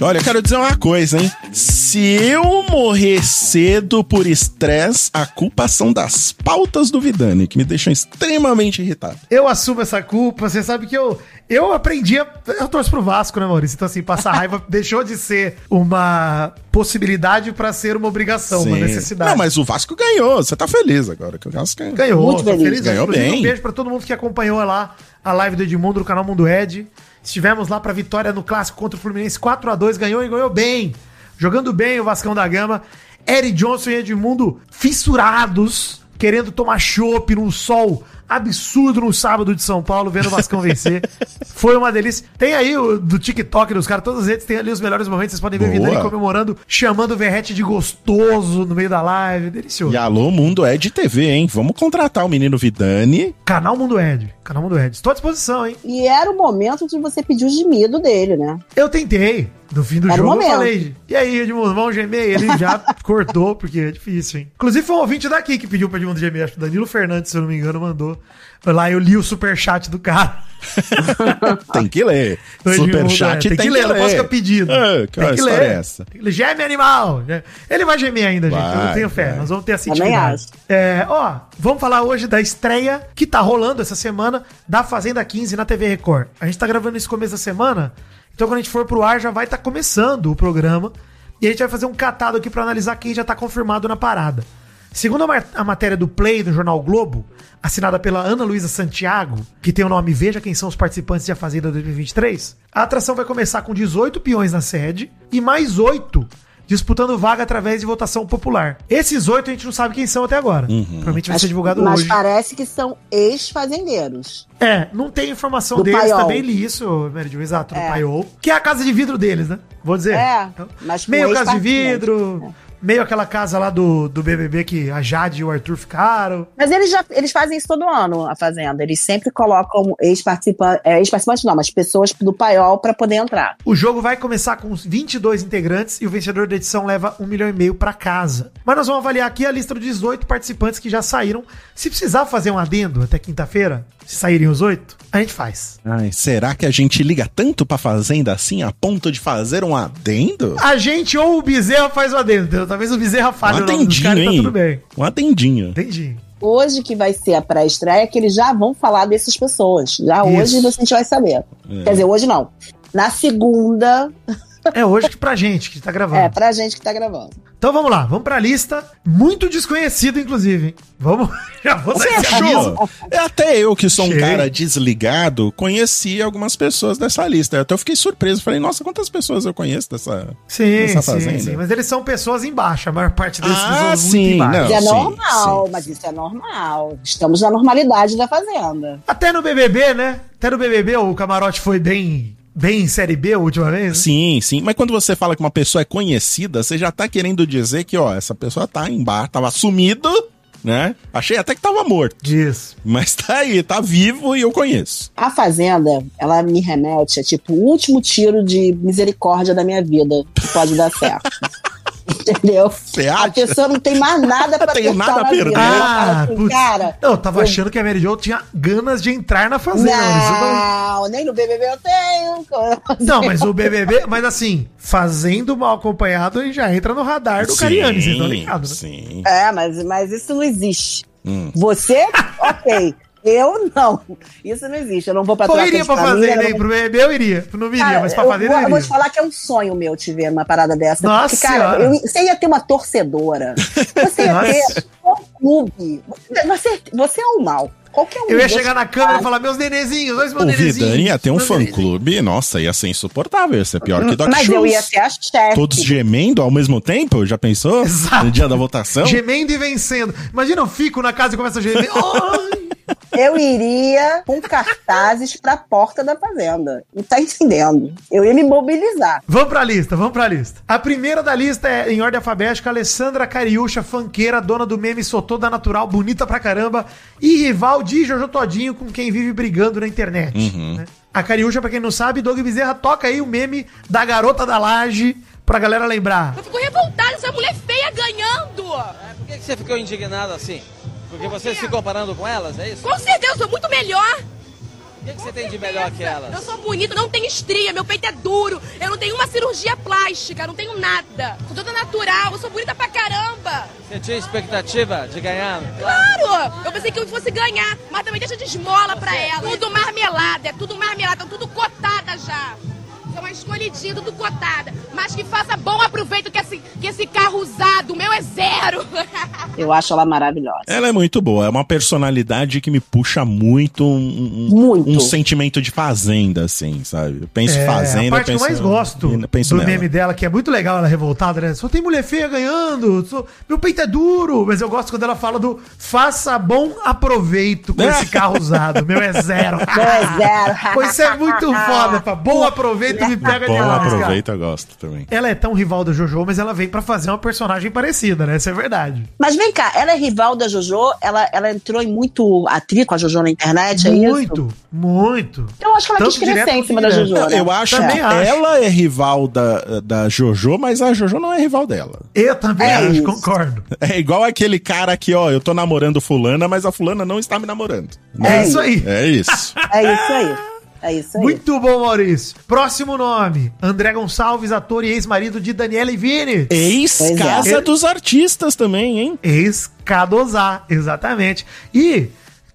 Olha, eu quero dizer uma coisa, hein? Se eu morrer cedo por estresse, a culpa são das pautas do Vidani, que me deixam extremamente irritado. Eu assumo essa culpa. Você sabe que eu. Eu aprendi. A, eu torço pro Vasco, né, Maurício? Então, assim, passar raiva deixou de ser uma possibilidade pra ser uma obrigação, uma Sim. necessidade. Não, mas o Vasco ganhou. Você tá feliz agora que o Vasco ganhou. Ganhou, Muito feliz. feliz. Ganhou Inclusive, bem. Um beijo pra todo mundo que acompanhou lá a live do Edmundo do canal Mundo Ed. Estivemos lá pra vitória no clássico contra o Fluminense 4 a 2 ganhou e ganhou bem. Jogando bem o Vascão da Gama. Eric Johnson e Edmundo fissurados, querendo tomar chopp num sol absurdo no sábado de São Paulo, vendo o Vascão vencer. Foi uma delícia. Tem aí o do TikTok dos caras, todas as redes tem ali os melhores momentos. Vocês podem ver Boa. Vidani comemorando, chamando o Verrete de gostoso no meio da live. Delicioso. E alô, mundo é de TV, hein? Vamos contratar o menino Vidani. Canal Mundo Ed. Canal Mundo Ed. Estou à disposição, hein? E era o momento de você pedir o gemido dele, né? Eu tentei. No fim do Era jogo eu falei. E aí, Edmundo, vamos gemer? Ele já cortou, porque é difícil, hein? Inclusive foi um ouvinte daqui que pediu pro Edmundo gemer. Acho que o Danilo Fernandes, se eu não me engano, mandou. Foi lá eu li o superchat do cara. Tem que ler. Edmundo, Superchat é, tem, que ler. não posso ficar pedindo. É, que tem que ler. é essa? Tem que ler. Geme animal. Ele vai gemer ainda, gente. Eu Vai, tenho fé. vai. Nós vamos ter essa Também intimidade. acho. É, ó, vamos falar hoje da estreia que tá rolando essa semana da Fazenda 15 na TV Record. A gente tá gravando isso começo da semana, então quando a gente for pro ar já vai estar começando o programa e a gente vai fazer um catado aqui pra analisar quem já tá confirmado na parada. Segundo a matéria do Play do Jornal Globo, assinada pela Ana Luísa Santiago, que tem o nome Veja Quem São os Participantes de A Fazenda 2023, a atração vai começar com 18 peões na sede e mais 8 disputando vaga através de votação popular. Esses oito a gente não sabe quem são até agora. Provavelmente vai ser divulgado mas hoje. parece que são ex-fazendeiros. É, não tem informação Do deles, Paiol. também li isso, Meridio, exato, do É. Paiol. Que é a casa de vidro deles, né? Vou dizer. É, mas com meio casa de vidro, meio aquela casa lá do, do BBB que a Jade e o Arthur ficaram. Mas eles já eles fazem isso todo ano, a Fazenda. Eles sempre colocam ex-participantes, é, ex-participantes não, mas pessoas do paiol pra poder entrar. O jogo vai começar com os 22 integrantes e o vencedor da edição leva um milhão e meio pra casa. Mas nós vamos avaliar aqui a lista dos 18 participantes que já saíram. Se precisar fazer um adendo até quinta-feira, se saírem os oito, a gente faz. Ai, será que a gente liga tanto pra Fazenda assim a ponto de fazer um adendo? A gente ou o Bezerra faz o adendo, entendeu? Talvez o Bezerra Um fale o nome dos atendinho, caras e tá hein? tudo bem. Um atendinho. Entendi. Hoje que vai ser a pré-estreia, que eles já vão falar dessas pessoas. Já Isso. hoje a gente vai saber. Quer dizer, hoje não. Na segunda, É hoje que pra gente que tá gravando. É, pra gente que tá gravando. Então vamos lá, vamos pra lista. Muito desconhecido, inclusive? Vamos. Já vou Você achou? É, Até eu, que sou um Achei. cara desligado, conheci algumas pessoas dessa lista. Até eu fiquei surpreso. Falei, nossa, quantas pessoas eu conheço dessa. Sim, Nessa sim, fazenda. sim. Mas eles são pessoas embaixo. A maior parte desses Ah, são sim, não. Isso é sim, normal, sim. mas isso é normal. Estamos na normalidade da fazenda. Até no BBB, né? Até no BBB o camarote foi bem, bem série B a última vez. né? Sim, sim. Mas quando você fala que uma pessoa é conhecida, você já tá querendo dizer que, ó, essa pessoa tá embaixo, tava sumido, né? Achei até que tava morto. Disso. Mas tá aí, tá vivo e eu conheço. A fazenda, ela me remete a tipo o último tiro de misericórdia da minha vida que pode dar certo. Entendeu? Você A acha? pessoa não tem mais nada pra Tenho tentar nada a perder. Ah, assim, cara. Não, eu tava eu- achando que a Mary Jo tinha ganas de entrar na fazenda. Não- Não, nem no BBB eu tenho. Não, mas o BBB, mas assim, fazendo mal acompanhado, ele já entra no radar do Cariani, vocês estão ligados, né? Sim. É, mas, mas isso não existe. Hum. Você, ok. Eu não. Isso não existe. Eu não vou pra Pô, eu iria pra não hein? Pro BBB eu iria. Não iria, Cara, mas pra eu, vou, eu eu vou iria. te falar que é um sonho meu te ver numa parada dessa. Nossa porque, cara, eu- você ia ter uma torcedora. Você ia ter um clube. Você, você é um mal. Qualquer um Eu ia chegar na câmera e falar, meus nenezinhos, dois meus O nenezinhos. Vidani ia ter um fã-clube. Nossa, ia ser insuportável. Ia ser pior que Doc Mas eu ia ser a chefe. Todos gemendo ao mesmo tempo? Já pensou? Exato. No dia da votação? Gemendo e vencendo. Imagina, eu fico na casa e começo a gemer. Ai. Eu iria com cartazes pra porta da fazenda. Não tá entendendo? Eu ia me mobilizar. Vamos pra lista, vamos pra lista. A primeira da lista é, em ordem alfabética, Alessandra Cariúcha, fanqueira, dona do meme Sou Toda Natural, bonita pra caramba, e rival de Jojo Todinho com quem vive brigando na internet. né? A Cariúcha, pra quem não sabe, Doug Bezerra toca aí o meme da garota da laje pra galera lembrar. Eu fico revoltada, essa mulher feia ganhando! Por que, que você ficou indignado assim? Porque você se comparando com elas, é isso? Com certeza, eu sou muito melhor! O que, que você tem de melhor que elas? Eu sou bonita, não tenho estria, meu peito é duro, eu não tenho uma cirurgia plástica, não tenho nada. Sou toda natural, eu sou bonita pra caramba! Você tinha expectativa de ganhar? Claro! Eu pensei que eu fosse ganhar, mas também deixa de esmola pra ela. Tudo marmelada, é tudo marmelada, tudo cotada já. É uma escolhidinha, tudo cotada. Mas que faça bom aproveito que esse, que esse carro usado, o meu é zero. Eu acho ela maravilhosa. Ela é muito boa. É uma personalidade que me puxa muito um, um- Muito. um sentimento de fazenda, assim, sabe? Eu penso É, fazenda, a parte que eu penso, mais gosto penso do nela. meme dela, que é muito legal, ela revoltada, né? Só tem mulher feia ganhando, sou- meu peito é duro, mas eu gosto quando ela fala do faça bom aproveito com esse carro usado, meu é zero. Meu é zero. Pois isso é muito foda, pá. Bom aproveito me pega Bom, demais, cara. aproveita, eu gosto também. Ela é tão rival da Jojo, mas ela vem pra fazer uma personagem parecida, né? Isso é verdade. Mas vem cá, ela é rival da JoJo, ela, ela entrou em muito atrito com a JoJo na internet, é isso? muito, muito. Eu acho que ela Tanto quis crescer em cima da. JoJo, né? Eu acho Também que acho. ela é rival da, da Jojo, mas a Jojo não é rival dela. Eu também É acho, isso. concordo. É igual aquele cara que, ó, eu tô namorando fulana, mas a fulana não está me namorando. É, Né? isso aí. É isso. É isso aí. É isso aí. Muito bom, Maurício. Próximo nome: André Gonçalves, ator e ex-marido de Daniela Vini. Ex-casa é. dos artistas também, hein? Ex-Cadosar, exatamente. E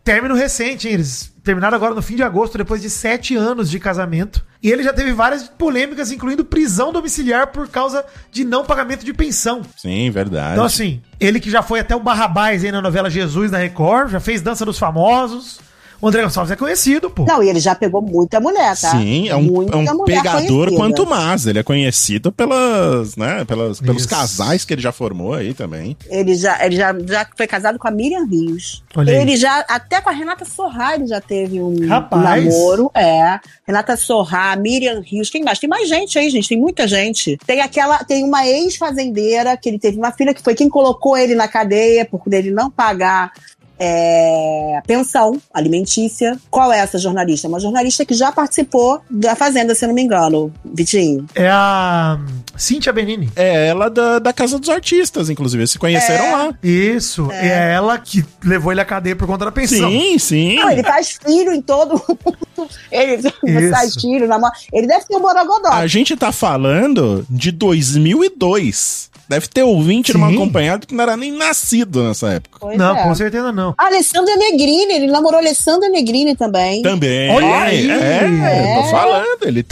término recente, hein? Eles terminaram agora no fim de agosto, depois de sete anos de casamento. E ele já teve várias polêmicas, incluindo prisão domiciliar por causa de não pagamento de pensão. Sim, verdade. Então, assim, ele que já foi até o Barrabás aí na novela Jesus da Record, já fez Dança dos Famosos. O André Gonçalves é conhecido, pô. Não, e ele já pegou muita mulher, tá? Sim, é um, Muita é um mulher pegador conhecida. quanto mais. Ele é conhecido pelas, né, pelas, pelos Isso. casais que ele já formou aí também. Ele já, ele já, já foi casado com a Miriam Rios. Olha aí. ele já, até com a Renata Sorra, ele já teve um Rapaz. namoro. É. Renata Sorra, Miriam Rios, quem mais? Tem mais gente aí, gente. Tem muita gente. Tem aquela, tem uma ex-fazendeira que ele teve uma filha que foi quem colocou ele na cadeia por ele não pagar. É, pensão alimentícia. Qual é essa jornalista? Uma jornalista que já participou da Fazenda, se eu não me engano, Vitinho. É a Cíntia Benini. É ela da, da Casa dos Artistas, inclusive. Eles se conheceram É. lá. Isso, é. ela que levou ele à cadeia por conta da pensão. Sim, sim. Não, ele faz filho em todo. ele faz filho, namora. Ele deve ter um borogodó. A gente tá falando de 2002. Deve ter ouvinte numa Sim. acompanhado que não era nem nascido nessa época. Pois não, é. com certeza não. Alessandra Negrini, ele namorou Alessandra Negrini também. Também. Olha aí! É, tô falando. Ele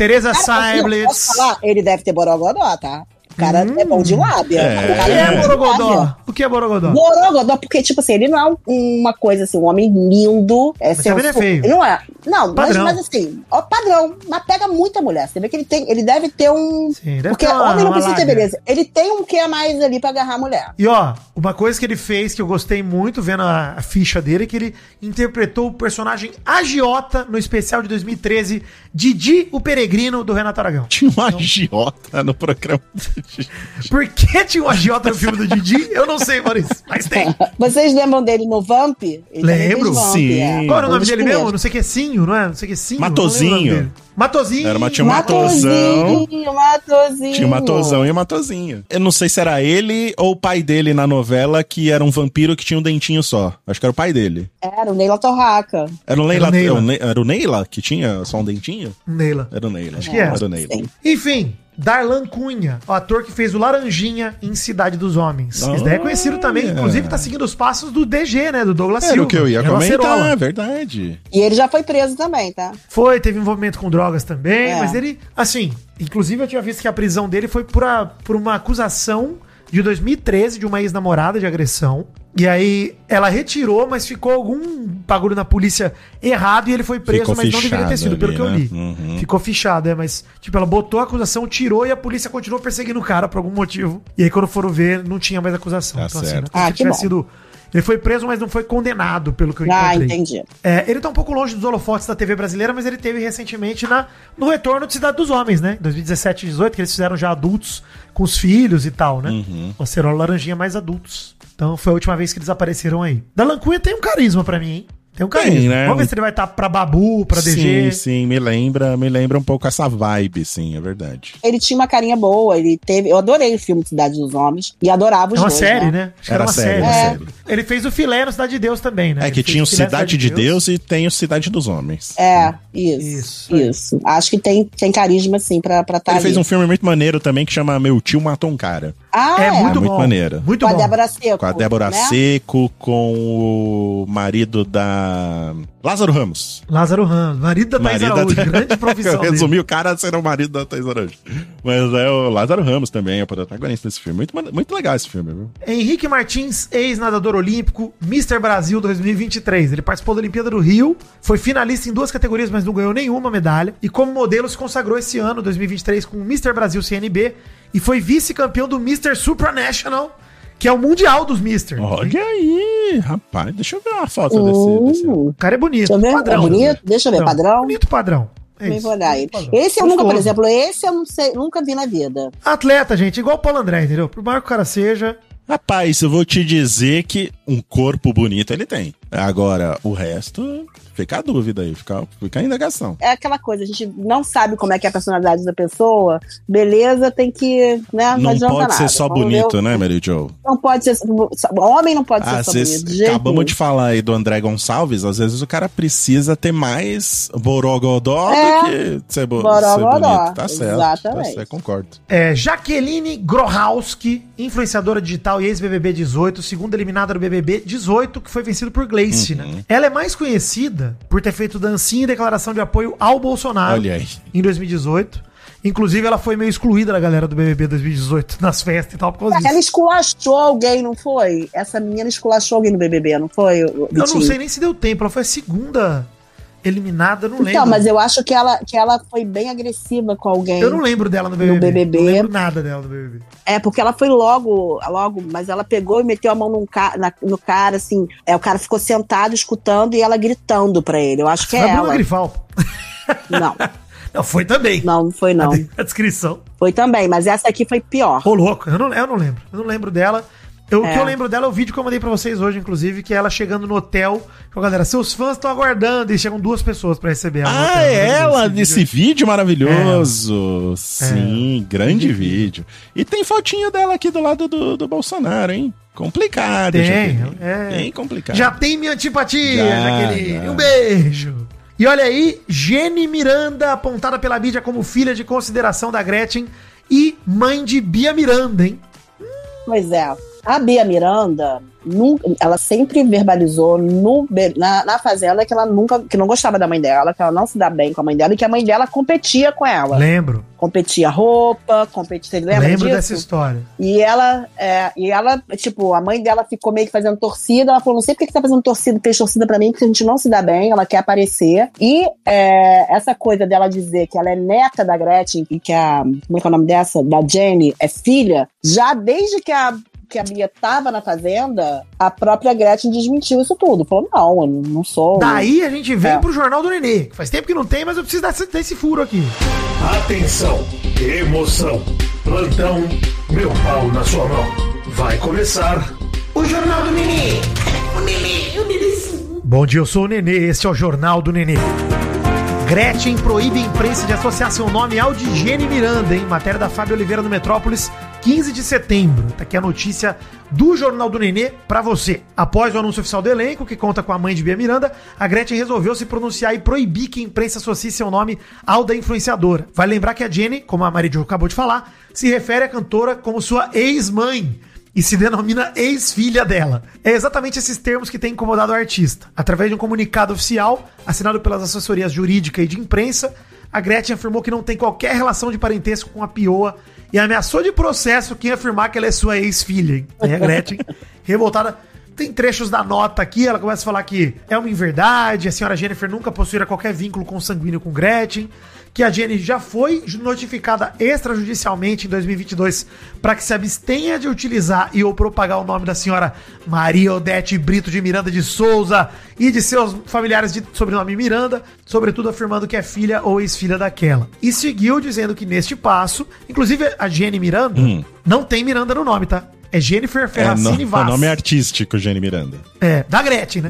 posso falar? Ele deve ter borogodó, tá? O cara é bom de lábia. É. O cara que é é Borogodó? O que é Borogodó? Borogodó, porque, tipo assim, ele não é um- uma coisa assim, um homem lindo. É Mas também não é feio. Ele Não é. Não, mas, mas assim, ó, padrão. Mas pega muita mulher. Você vê que ele tem, ele deve ter um. Sim, deve porque ter uma- homem não precisa ter lábia. beleza. Ele tem um que a mais ali pra agarrar a mulher. E ó, uma coisa que ele fez que eu gostei muito vendo a, a ficha dele é que ele interpretou o personagem agiota no especial de 2013, Didi o Peregrino do Renato Aragão. tinha um agiota no programa. Por que tinha um agiota no filme do Didi? Eu não sei, Maurício, mas tem. Vocês lembram dele no Vamp? Ele Lembro, Vamp, sim. é. Qual era o nome dele mesmo? Não sei o que é Sinho, não é? Não sei o que é Sinho. Matozinho. Matozinho. Era uma- tinha um matozão. Matozinho, Matozinho. Tinha um matozão e um matozinho. Eu não sei se era ele ou o pai dele na novela que era um vampiro que tinha um dentinho só. Acho que era o pai dele. Era o Neila Torraca. Era o Neila, Era o Neila. era o Ne- era o Neila que tinha só um dentinho? Neila. Era o Neila. Acho que era. Era o Neila. Sim. Enfim, Darlan Cunha, o ator que fez o Laranjinha em Cidade dos Homens. Esse daí é conhecido também, Olha. inclusive tá seguindo os passos do DG, né? Do Douglas Era o que eu ia Era comentar, é verdade. E ele já foi preso também, tá? Foi, teve envolvimento com drogas também, É. mas ele, assim, inclusive eu tinha visto que a prisão dele foi por, a- por uma acusação de 2013 de uma ex-namorada de agressão. E aí ela retirou, mas ficou algum bagulho na polícia errado e ele foi preso, Ficou mas não deveria ter sido, pelo ali, que eu né? li. Uhum. Ficou fichado, é, mas, tipo, ela botou a acusação, tirou e a polícia continuou perseguindo o cara por algum motivo. E aí, quando foram ver, não tinha mais acusação. Tá então, assim, certo. é como Ah, se que tivesse bom. sido. Ele foi preso, mas não foi condenado, pelo que eu Ah, encontrei. entendi. É, ele tá um pouco longe dos holofotes da TV brasileira, mas ele teve recentemente na, no retorno de Cidade dos Homens, né? Em 2017 e 2018, que eles fizeram já adultos com os filhos e tal, né? Uhum. O Acerola e Laranjinha mais adultos. Então foi a última vez que eles apareceram aí. Da Cunha tem um carisma pra mim, hein? Tem um carisma. Tem, né? Vamos ver se ele vai estar pra Babu, pra Sim, DG. sim, me lembra, me lembra um pouco essa vibe, sim, é verdade. Ele tinha uma carinha boa, ele teve. Eu adorei o filme Cidade dos Homens e adorava os É uma dois, série, né? Acho que Era uma série, série. era É. série. Ele fez o filé no Cidade de Deus também, né? É Ele que fez tinha o no Cidade de Deus e tem o Cidade dos Homens. É, isso. Isso, Isso. Acho que tem, tem carisma, sim, pra estar tá Ele ali. fez um filme muito maneiro também que chama Meu Tio Matou um Cara. Ah, É, é, muito É muito bom. maneiro. Muito Com a bom. Débora Seco. Com a Débora né? Seco, com o marido da. Lázaro Ramos. Lázaro Ramos, marido da Thais Araújo. da- Grande profissão Eu dele. resumi o cara ser o marido da Thais Araújo. Mas é o Lázaro Ramos também, é o protagonista desse filme. Muito, muito legal esse filme, viu? Henrique Martins, ex-nadador olímpico, Mr. Brasil 2023. Ele participou da Olimpíada do Rio, foi finalista em duas categorias, mas não ganhou nenhuma medalha. E como modelo se consagrou esse ano, 2023, com o Mr. Brasil CNB e foi vice-campeão do Mr. Supranational, que é o mundial dos Mr. Olha aí, rapaz. Deixa eu ver uma foto Hum, desse. desse- O cara é bonito. Deixa eu ver. Padrão. é bonito? Deixa eu ver. Padrão? Bonito padrão. É isso. olhar ele. Padrão. Esse eu nunca, por exemplo, esse eu não sei, nunca vi na vida. Atleta, gente, igual o Paulo André, entendeu? Por maior que o cara seja, Rapaz, eu vou te dizer que um corpo bonito ele tem. Agora, o resto, fica a dúvida aí, fica, fica a indagação. É aquela coisa, a gente não sabe como é que é a personalidade da pessoa. Beleza, tem que. Né, Não adianta pode ser nada. só Vamos bonito, o- né, Mary Jo? Não pode ser. Homem não pode ser Às só vezes, bonito. de acabamos de falar aí do André Gonçalves, às vezes o cara precisa ter mais borogodó É, do que ser, bo borogodó, ser bonito. Tá certo, exatamente. tá certo, concordo. É, Jaqueline Grohowski, influenciadora digital e ex-BBB 18, segunda eliminada do BBB 18, que foi vencido por Gleice, Uhum. né? Ela é mais conhecida por ter feito dancinha e declaração de apoio ao Bolsonaro Olha aí. em 2018. Inclusive, ela foi meio excluída da galera do BBB 2018 nas festas e tal por causa Ela disso. esculachou alguém, não foi? Essa menina esculachou alguém no BBB, não foi? Eu não sei nem se deu tempo, ela foi a segunda eliminada, eu não lembro. Então, mas eu acho que ela, que ela foi bem agressiva com alguém. Eu não lembro dela no BBB. BBB. Não lembro nada dela no BBB. É, porque ela foi logo, logo, mas ela pegou e meteu a mão ca na- no cara, assim. É, o cara ficou sentado escutando e ela gritando pra ele. Eu acho que é a Bruna ela. Grifal. Não, Não, foi também. não, não foi não. A descrição. Foi também, mas essa aqui foi pior. Ô, louco, eu não, eu não lembro. Eu não lembro dela. Eu, O É. que eu lembro dela é o vídeo que eu mandei pra vocês hoje, inclusive, que é ela chegando no hotel a galera. Seus fãs estão aguardando e chegam duas pessoas pra receber ela. Ah, hotel. é ela esse desse vídeo. vídeo maravilhoso. Sim, grande vídeo. E tem fotinho dela aqui do lado do, do Bolsonaro, hein? Complicado, Tem, Jaqueline. é. Bem complicado. Já tem minha antipatia, Já, Jaqueline. já. Um beijo. E olha aí, Jenny Miranda, apontada pela mídia como filha de consideração da Gretchen e mãe de Bia Miranda, hein? Pois é. A Bia Miranda, nunca, ela sempre verbalizou no, na, na Fazenda que ela nunca, que não gostava da mãe dela, que ela não se dá bem com a mãe dela e que a mãe dela competia com ela. Lembro. Competia roupa, competia. Lembra Lembro disso? dessa história. E ela, é, e ela, tipo, a mãe dela ficou meio que fazendo torcida. Ela falou: não sei por que que tá fazendo torcida, fez torcida pra mim, porque a gente não se dá bem, ela quer aparecer. E é, essa coisa dela dizer que ela é neta da Gretchen e que a. Como é que é o nome dessa? Da Jenny é filha, já desde que a. Que a Bia tava na fazenda, a própria Gretchen desmentiu isso tudo. Falou: não, eu não sou. Daí a gente vem É. pro Jornal do Nenê. que Faz tempo que não tem, mas eu preciso desse, desse furo aqui. Atenção, emoção, plantão, meu pau na sua mão. Vai começar o Jornal do Nenê. O Nenê, o Nenê. Bom dia, eu sou o Nenê, este é o Jornal do Nenê. Gretchen proíbe a imprensa de associar seu nome ao de Gene Miranda, hein? Matéria da Fábio Oliveira no Metrópolis, 15 de setembro. Tá aqui a notícia do Jornal do Nenê pra você. Após o anúncio oficial do elenco, que conta com a mãe de Bia Miranda, a Gretchen resolveu se pronunciar e proibir que a imprensa associe seu nome ao da influenciadora. Vai lembrar que a Jenny, como a Maridio acabou de falar, se refere à cantora como sua ex-mãe e se denomina ex-filha dela. É exatamente esses termos que têm incomodado o artista. Através de um comunicado oficial, assinado pelas assessorias jurídica e de imprensa, a Gretchen afirmou que não tem qualquer relação de parentesco com a Pioa e ameaçou de processo quem afirmar que ela é sua ex-filha. Aí a Gretchen, revoltada, tem trechos da nota aqui, ela começa a falar que é uma inverdade, a senhora Jennifer nunca possuíra qualquer vínculo consanguíneo com Gretchen, que a Jenny já foi notificada extrajudicialmente em 2022 para que se abstenha de utilizar e ou propagar o nome da senhora Maria Odete Brito de Miranda de Souza e de seus familiares de sobrenome Miranda, sobretudo afirmando que é filha ou ex-filha daquela. E seguiu dizendo que neste passo, inclusive a Jenny Miranda, não tem Miranda no nome, tá? É Jennifer É, no, Ferracini o Vaz. nome artístico, Gene Miranda. É, da Gretchen, né?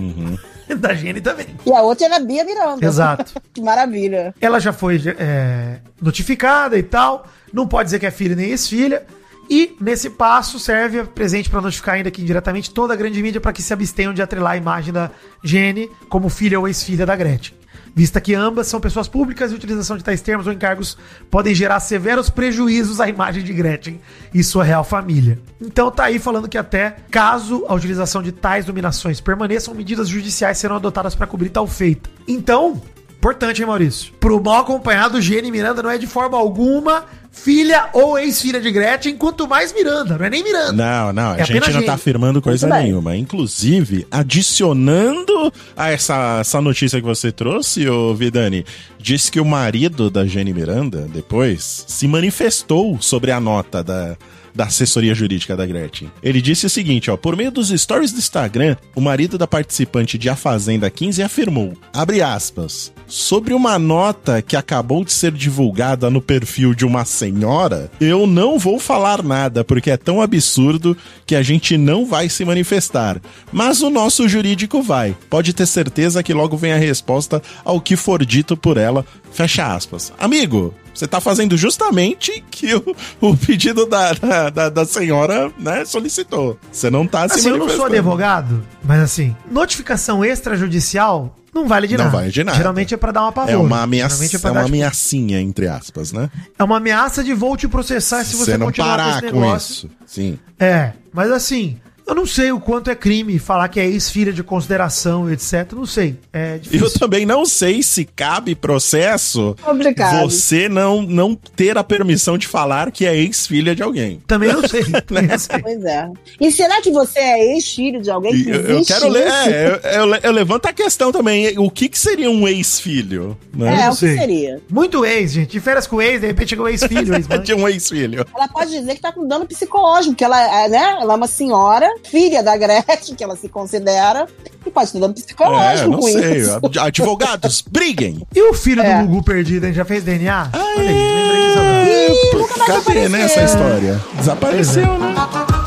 Da Jenny também. E a outra era a Bia Miranda. Exato. que maravilha. Ela já foi é, notificada e tal. Não pode dizer que é filha nem ex-filha. E nesse passo serve presente para notificar ainda que indiretamente toda a grande mídia para que se abstenham de atrelar a imagem da Jenny como filha ou ex-filha da Gretchen. Vista que ambas são pessoas públicas e a utilização de tais termos ou encargos podem gerar severos prejuízos à imagem de Gretchen e sua real família. Então tá aí falando que até caso a utilização de tais dominações permaneçam, medidas judiciais serão adotadas para cobrir tal feita. Então, Importante, hein, Maurício? Pro mal acompanhado, Gene Miranda não é de forma alguma filha ou ex-filha de Gretchen, quanto mais Miranda, não é nem Miranda. Não, não, a É gente apenas não Gene. tá afirmando coisa nenhuma. Inclusive, adicionando a essa, essa notícia que você trouxe, ô Vidani, disse que o marido da Jenny Miranda, depois, se manifestou sobre a nota da, da assessoria jurídica da Gretchen. Ele disse o seguinte, ó, por meio dos stories do Instagram, o marido da participante de A Fazenda 15 afirmou, abre aspas, sobre uma nota que acabou de ser divulgada no perfil de uma senhora, eu não vou falar nada porque é tão absurdo que a gente não vai se manifestar. Mas o nosso jurídico vai. Pode ter certeza que logo vem a resposta ao que for dito por ela. Fecha aspas. Amigo, você tá fazendo justamente que o, o pedido da, da, da- senhora, né, solicitou. Você não tá se Assim, eu não sou advogado, mas assim, notificação extrajudicial não vale de Não nada. vale de nada. Geralmente é pra dar uma pavor. É uma ameaça, é pra uma tipo, ameaçinha, entre aspas, né? é uma ameaça de vou te processar se você, Você não continuar parar com esse com negócio. isso. Sim. É, mas assim, eu não sei o quanto é crime falar que é ex-filha de consideração, etc. Não sei. É Eu difícil. também não sei se cabe processo Complicado. você não, não ter a permissão de falar que é ex-filha de alguém. Também não sei. Não sei. Pois é. E será que você é ex-filho de alguém que Eu, eu quero ler. é, eu, eu, eu levanto a questão também. O que, que seria um ex-filho? Né? É, não o que seria? Muito ex, gente. De férias com ex, de repente chegou ex-filho, ex-mãe. De um ex-filho. Ela pode dizer que tá com dano psicológico, que ela é, né? Ela é uma senhora, filha da Gretchen, que ela se considera, e pode ter dano É, psicológico não com sei. isso. Ad- Advogados, briguem. E o filho É. do Gugu perdido, hein? Já fez DNA? Olha aí, lembrei disso agora. Cadê apareceu. né, essa história? Desapareceu, né?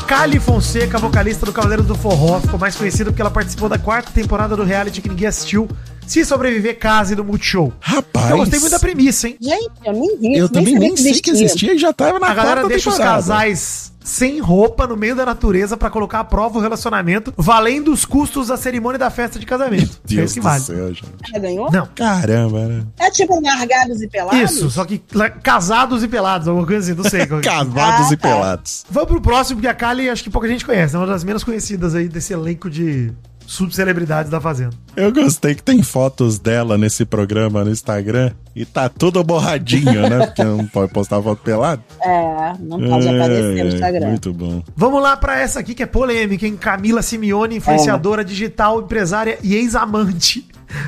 Kali Fonseca, vocalista do Cavaleiros do Forró, ficou mais conhecida porque ela participou da quarta temporada do reality que ninguém assistiu, Se sobreviver, case do Multishow. Rapaz. Eu gostei muito da premissa, hein? Gente, eu nem vi. Eu também nem sei que existia e já tava na A galera deixa os temporada. casais sem roupa no meio da natureza pra colocar à prova o relacionamento, valendo os custos da cerimônia da festa de casamento. É Deus isso que do vale. céu, gente. Ela ganhou? Não. Caramba, né? É tipo largados e pelados? Isso, só que casados e pelados, alguma coisa assim, não sei. qual- Cavados Ah, e tá. pelados. Vamos pro próximo, porque a Kali acho que pouca gente conhece, é uma das menos conhecidas aí desse elenco de subcelebridades da Fazenda. Eu gostei que tem fotos dela nesse programa no Instagram e tá tudo borradinho, né? Porque não pode postar foto pelada. É, não pode aparecer no Instagram. Muito bom. Vamos lá pra essa aqui que é polêmica, hein? Camila Simeone, influenciadora digital, empresária e ex-amante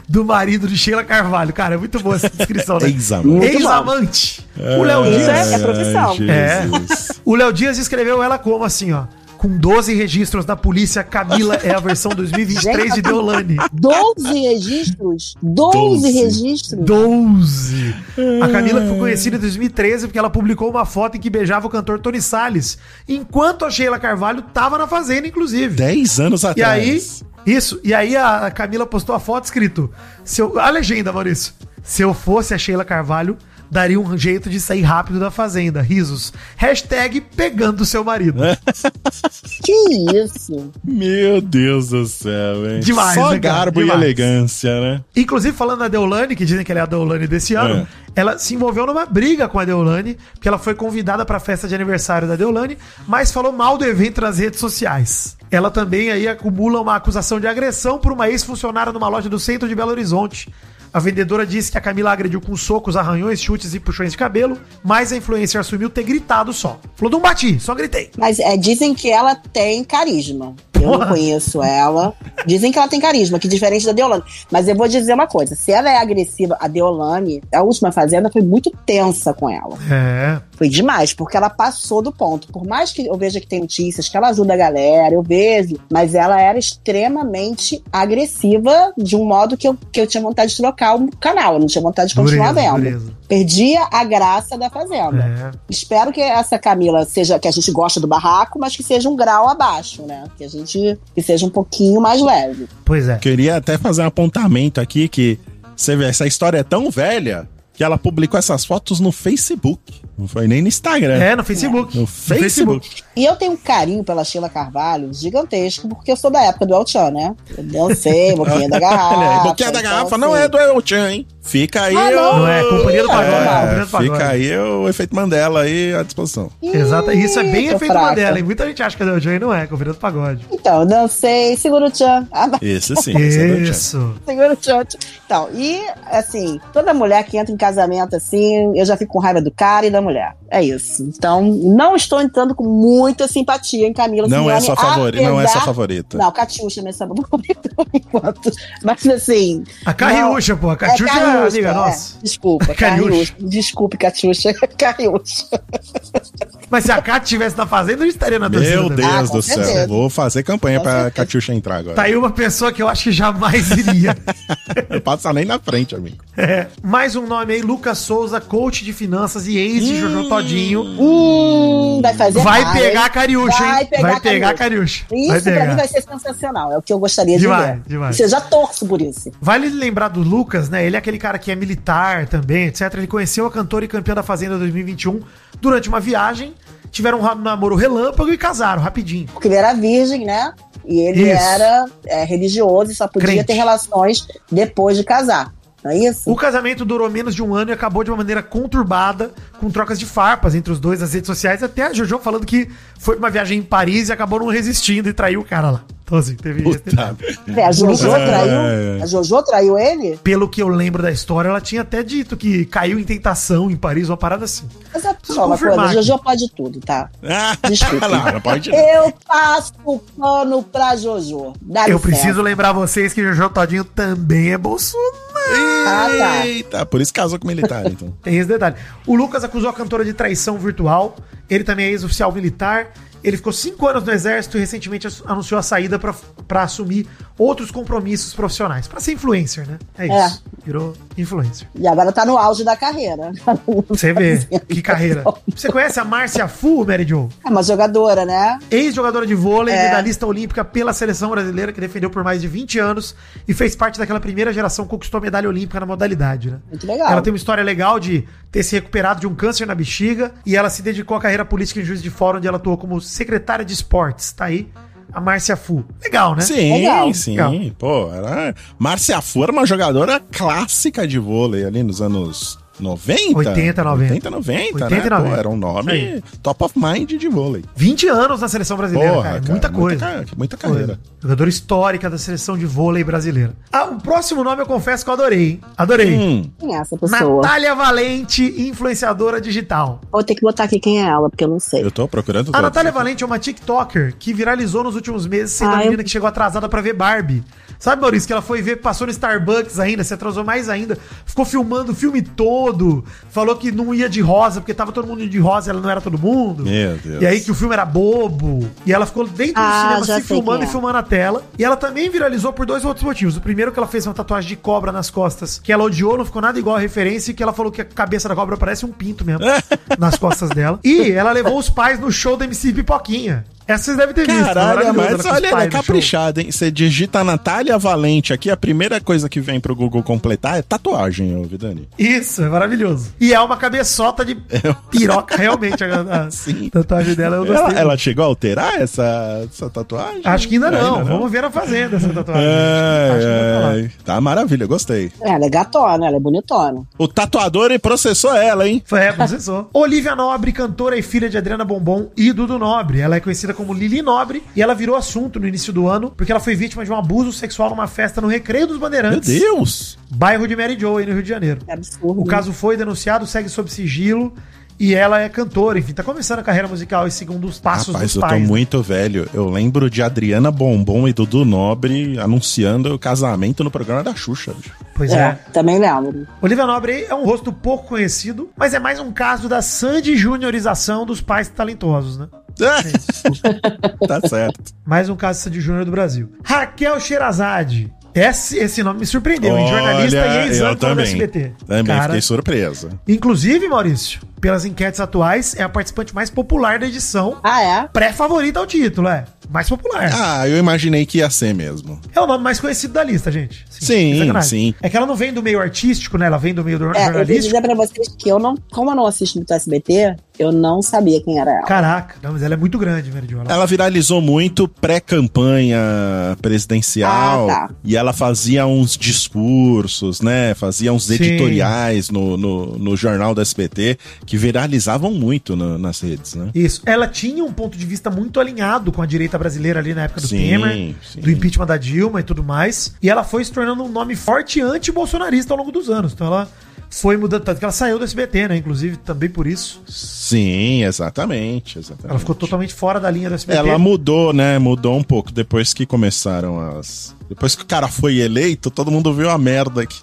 do marido de Sheila Carvalho. Cara, é muito boa essa descrição, né? Ex-amante. Ex-amante. O Léo Isso Dias. é profissão. É. Jesus. O Léo Dias escreveu ela como assim, ó. Com 12 registros da polícia, Camila é a versão 2023 de Deolane. 12 registros? 12, Doze. registros? 12. A Camila ficou conhecida em 2013 porque ela publicou uma foto em que beijava o cantor Tony Salles, enquanto a Sheila Carvalho tava na fazenda, inclusive. Dez anos E atrás. aí, isso, e aí a Camila postou a foto escrito, se eu, a legenda, Maurício, se eu fosse a Sheila Carvalho, daria um jeito de sair rápido da fazenda, risos. Hashtag pegando seu marido. É. Que isso? Meu Deus do céu, hein? Demais, Só né, garbo Demais. e elegância, né? Inclusive, falando da Deolane, que dizem que ela é a Deolane desse ano, É. ela se envolveu numa briga com a Deolane, porque ela foi convidada pra festa de aniversário da Deolane, mas falou mal do evento nas redes sociais. Ela também aí acumula uma acusação de agressão por uma ex-funcionária numa loja do centro de Belo Horizonte. A vendedora disse que a Camila agrediu com socos, arranhões, chutes e puxões de cabelo, mas a influencer assumiu ter gritado só. Falou, não bati, só gritei. Mas é, dizem que ela tem carisma. Eu não conheço ela. Dizem que ela tem carisma, que diferente da Deolane. Mas eu vou dizer uma coisa: se ela é agressiva, a Deolane, a última fazenda foi muito tensa com ela. É. Foi demais, porque ela passou do ponto. Por mais que eu veja que tem notícias, que ela ajuda a galera, eu vejo, mas ela era extremamente agressiva de um modo que eu, que eu tinha vontade de trocar o canal. Eu não tinha vontade de continuar Dureza, vendo. dureza. Perdia a graça da fazenda. É. Espero que essa Camila seja, que a gente gosta do barraco, mas que seja um grau abaixo, né? Que a gente, que seja um pouquinho mais leve. Pois é. Queria até fazer um apontamento aqui que você vê, essa história é tão velha que ela publicou essas fotos no Facebook. Não foi nem no Instagram. É, no Facebook. No Facebook. E eu tenho um carinho pela Sheila Carvalho gigantesco, porque eu sou da época do El Chan, né? Eu dancei, boquinha da garrafa. Boquinha da então, garrafa assim, não é do El Chan, hein? Fica aí. Ah, não? o- Não é, Companhia do Pagode, Companhia É, do Pagode. fica aí o efeito Mandela aí à disposição. Exato. E Isso é bem efeito fraca. Mandela, hein? Muita gente acha que é o Joey não é, é o Virando Pagode. Então, eu dancei, segura o Chan. Ah, Esse sim. esse é do El Chan. Isso. segura o Chan. Então, e assim, toda mulher que entra em casamento assim, eu já fico com raiva do cara e da mulher. É isso. Então, não estou entrando com muita simpatia em Camila Não é sua favorita. Não é sua favorita. Não, Catiuxa é minha favorita por enquanto. Mas assim. A Cariúcha, pô. A Catiuxa é, Cariúcha, amiga é. nossa. Desculpa, Cariúcha. Cariúcha. Desculpe, Catiuxa. Cariúcha. Mas se a Cati estivesse na fazenda, eu estaria na torcida. Meu também. Deus Ah, do céu. certeza. Vou fazer campanha Com pra certeza. Catiuxa entrar agora. Tá aí uma pessoa que eu acho que jamais iria. Não passa nem na frente, amigo. É. Mais um nome aí, Lucas Souza, coach de finanças e ex de Jojo Todinho. Hum, vai fazer Vai pegar a hein? Cariúcha, hein? Vai pegar Vai a pegar a Cariúcha. Isso Vai pra mim pegar. vai ser sensacional. É o que eu gostaria Demais, de ver. demais. Eu já torço por isso. Vale lembrar do Lucas, né? Ele é aquele cara que é militar também, etc. Ele conheceu a cantora e campeã da Fazenda 2021 durante uma viagem. Tiveram um namoro relâmpago e casaram rapidinho. Porque ele era virgem, né? E ele Isso. era é, religioso e só podia Crente. ter relações depois de casar. Não é isso? O casamento durou menos de um ano e acabou de uma maneira conturbada, com trocas de farpas entre os dois nas redes sociais. Até a Jojo falando que foi pra uma viagem em Paris e acabou não resistindo e traiu o cara lá. Então, assim, teve. Puta. É, a Jojo É. traiu. A Jojo traiu ele? Pelo que eu lembro da história, ela tinha até dito que caiu em tentação em Paris, uma parada assim. Mas é só uma coisa, a. Jojo pode tudo, tá? Desculpa. não, não pode. Eu passo o pano pra Jojo. Dá Eu licença. preciso lembrar vocês que Jojo Todinho também é Bolsonaro. Ah, tá. Eita, por isso casou com militar, então. Tem esse detalhe. O Lucas acusou a cantora de traição virtual. Ele também é ex-oficial militar. Ele ficou cinco anos no exército e recentemente anunciou a saída pra assumir outros compromissos profissionais. Pra ser influencer, né? É É, isso. Virou influencer. E agora tá no auge da carreira. Você vê, que carreira. Você conhece a Márcia Fu, Mary Jo? É uma jogadora, né? Ex-jogadora de vôlei, É. medalhista olímpica pela seleção brasileira, que defendeu por mais de 20 anos e fez parte daquela primeira geração que conquistou a medalha olímpica na modalidade, né? Muito legal. Ela tem uma história legal de ter se recuperado de um câncer na bexiga e ela se dedicou à carreira política em Juiz de Fora, onde ela atuou como secretária de esportes. Tá aí a Márcia Fu. Legal, né? Sim, Legal. sim. Legal. Pô, era... Márcia Fu era uma jogadora clássica de vôlei ali nos anos 90. 80, 90. 80, 90, 80 e né? 90. Pô, era um nome aí. top of mind de vôlei. 20 anos na seleção brasileira, Porra, cara. cara, muita muita coisa. muita carreira. Coisa. Jogadora histórica da seleção de vôlei brasileira. Ah, o próximo nome eu confesso que eu adorei. hein? Adorei. Hum, Quem é essa pessoa? Natália Valente, influenciadora digital. Vou ter que botar aqui quem é ela, porque eu não sei. eu tô procurando A Natália aqui. Valente é uma TikToker que viralizou nos últimos meses sendo a Ah, menina eu- que chegou atrasada pra ver Barbie. Sabe, Maurício, que ela foi ver, passou no Starbucks ainda, se atrasou mais ainda, ficou filmando o filme todo, falou que não ia de rosa, porque tava todo mundo de rosa, ela não era todo mundo. Meu Deus. E aí que o filme era bobo. E ela ficou dentro do Ah, cinema já se filmando quem e é. filmando a tela. E ela também viralizou por dois outros motivos. O primeiro que ela fez uma tatuagem de cobra nas costas, que ela odiou, não ficou nada igual a referência, e que ela falou que a cabeça da cobra parece um pinto mesmo nas costas dela. E ela levou os pais no show da MC Pipoquinha. Essa vocês devem ter visto. Caralho, maravilhoso, mas os olha, ela é caprichada, hein? Você digita Natália Valente aqui, a primeira coisa que vem pro Google completar é tatuagem, ô Vidani. Isso, é maravilhoso. E é uma cabeçota de piroca, realmente. A, a Sim. tatuagem dela eu gostei. Ela, ela chegou a alterar essa, essa tatuagem? Acho que ainda não. Ainda Vamos ver na fazenda essa tatuagem. Lá. É, é, tá maravilha, gostei. Ela é gatona, ela é bonitona. O tatuador processou ela, hein? Foi, é, processou. Olivia Nobre, cantora e filha de Adriana Bombom e Dudu Nobre. Ela é conhecida como Lili Nobre e ela virou assunto no início do ano porque ela foi vítima de um abuso sexual numa festa no Recreio dos Meu Bandeirantes, Deus! bairro de Mary Jo, aí no Rio de Janeiro. É absurdo. O caso foi denunciado, segue sob sigilo e ela é cantora, enfim, tá começando a carreira musical e segundo os passos Rapaz, dos eu tô pais. né? muito velho. Eu lembro de Adriana Bombom e Dudu Nobre anunciando o casamento no programa da Xuxa. Pois É, é. também lembro. Olivia Nobre é um rosto pouco conhecido, mas é mais um caso da Sandy juniorização dos pais talentosos, né? tá certo. Mais um caso de Júnior do Brasil. Raquel Sherazade. Esse, esse nome me surpreendeu, hein? Jornalista Olha, e eu ex-âncora do também. SBT. Também Cara, fiquei surpresa. Inclusive, Maurício, pelas enquetes atuais, é a participante mais popular da edição. Ah, é? Pré-favorita ao título, é. Mais popular. Ah, eu imaginei que ia ser mesmo. É o nome mais conhecido da lista, gente. Sim, sem sacanagem. sim. É que ela não vem do meio artístico, né? Ela vem do meio do É, eu jornalístico. dizer pra vocês que eu não, como eu não assisto muito SBT, eu não sabia quem era ela. Caraca, não, mas ela é muito grande, Meridio. Ela... Viralizou muito pré-campanha presidencial. Ah, tá. E ela fazia uns discursos, né? Fazia uns Sim. editoriais no, no, no jornal do SBT que viralizavam muito na- nas redes, né? Isso. Ela tinha um ponto de vista muito alinhado com a direita brasileira ali na época do Sim, Temer, sim. do impeachment da Dilma e tudo mais. E ela foi se tornando um nome forte anti-bolsonarista ao longo dos anos. Então ela foi mudando, tanto que ela saiu do SBT, né? Inclusive, também por isso. Sim, exatamente, exatamente. Ela ficou totalmente fora da linha do SBT. Ela mudou, né? Mudou um pouco depois que começaram as. Depois que o cara foi eleito, todo mundo viu a merda que,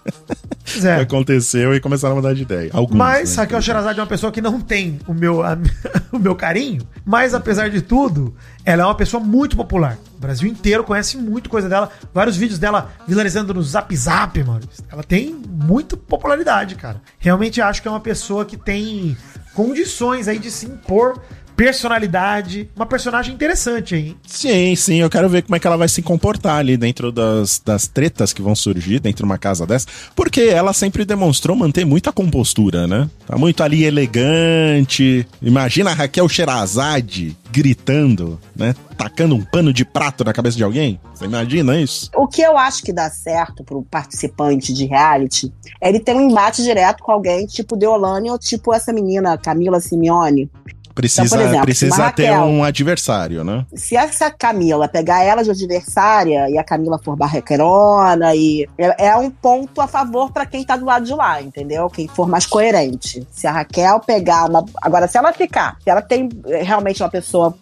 é. que aconteceu e começaram a mudar de ideia. Alguns, Mas né? Raquel Sherazade é uma pessoa que não tem o meu, a- o meu carinho, mas apesar de tudo, ela é uma pessoa muito popular. O Brasil inteiro conhece muito coisa dela. Vários vídeos dela viralizando no Zap Zap, mano. Ela tem muita popularidade, cara. Realmente acho que é uma pessoa que tem condições aí de se impor personalidade. Uma personagem interessante aí. Sim, sim, eu quero ver como é que ela vai se comportar ali dentro das, das tretas que vão surgir dentro de uma casa dessa, porque ela sempre demonstrou manter muita compostura, né? Tá muito ali elegante. Imagina a Raquel Sherazade gritando, né? Tacando um pano de prato na cabeça de alguém. Você imagina isso? O que eu acho que dá certo pro participante de reality é ele ter um embate direto com alguém, tipo Deolane ou tipo essa menina, Camila Simeone. Precisa, Então, exemplo, precisa uma ter Raquel. um adversário, né? Se essa Camila pegar ela de adversária e a Camila for barraquerona e é, é um ponto a favor pra quem tá do lado de lá, entendeu? Quem for mais coerente. Se a Raquel pegar uma, agora se ela ficar, se ela tem é, realmente uma pessoa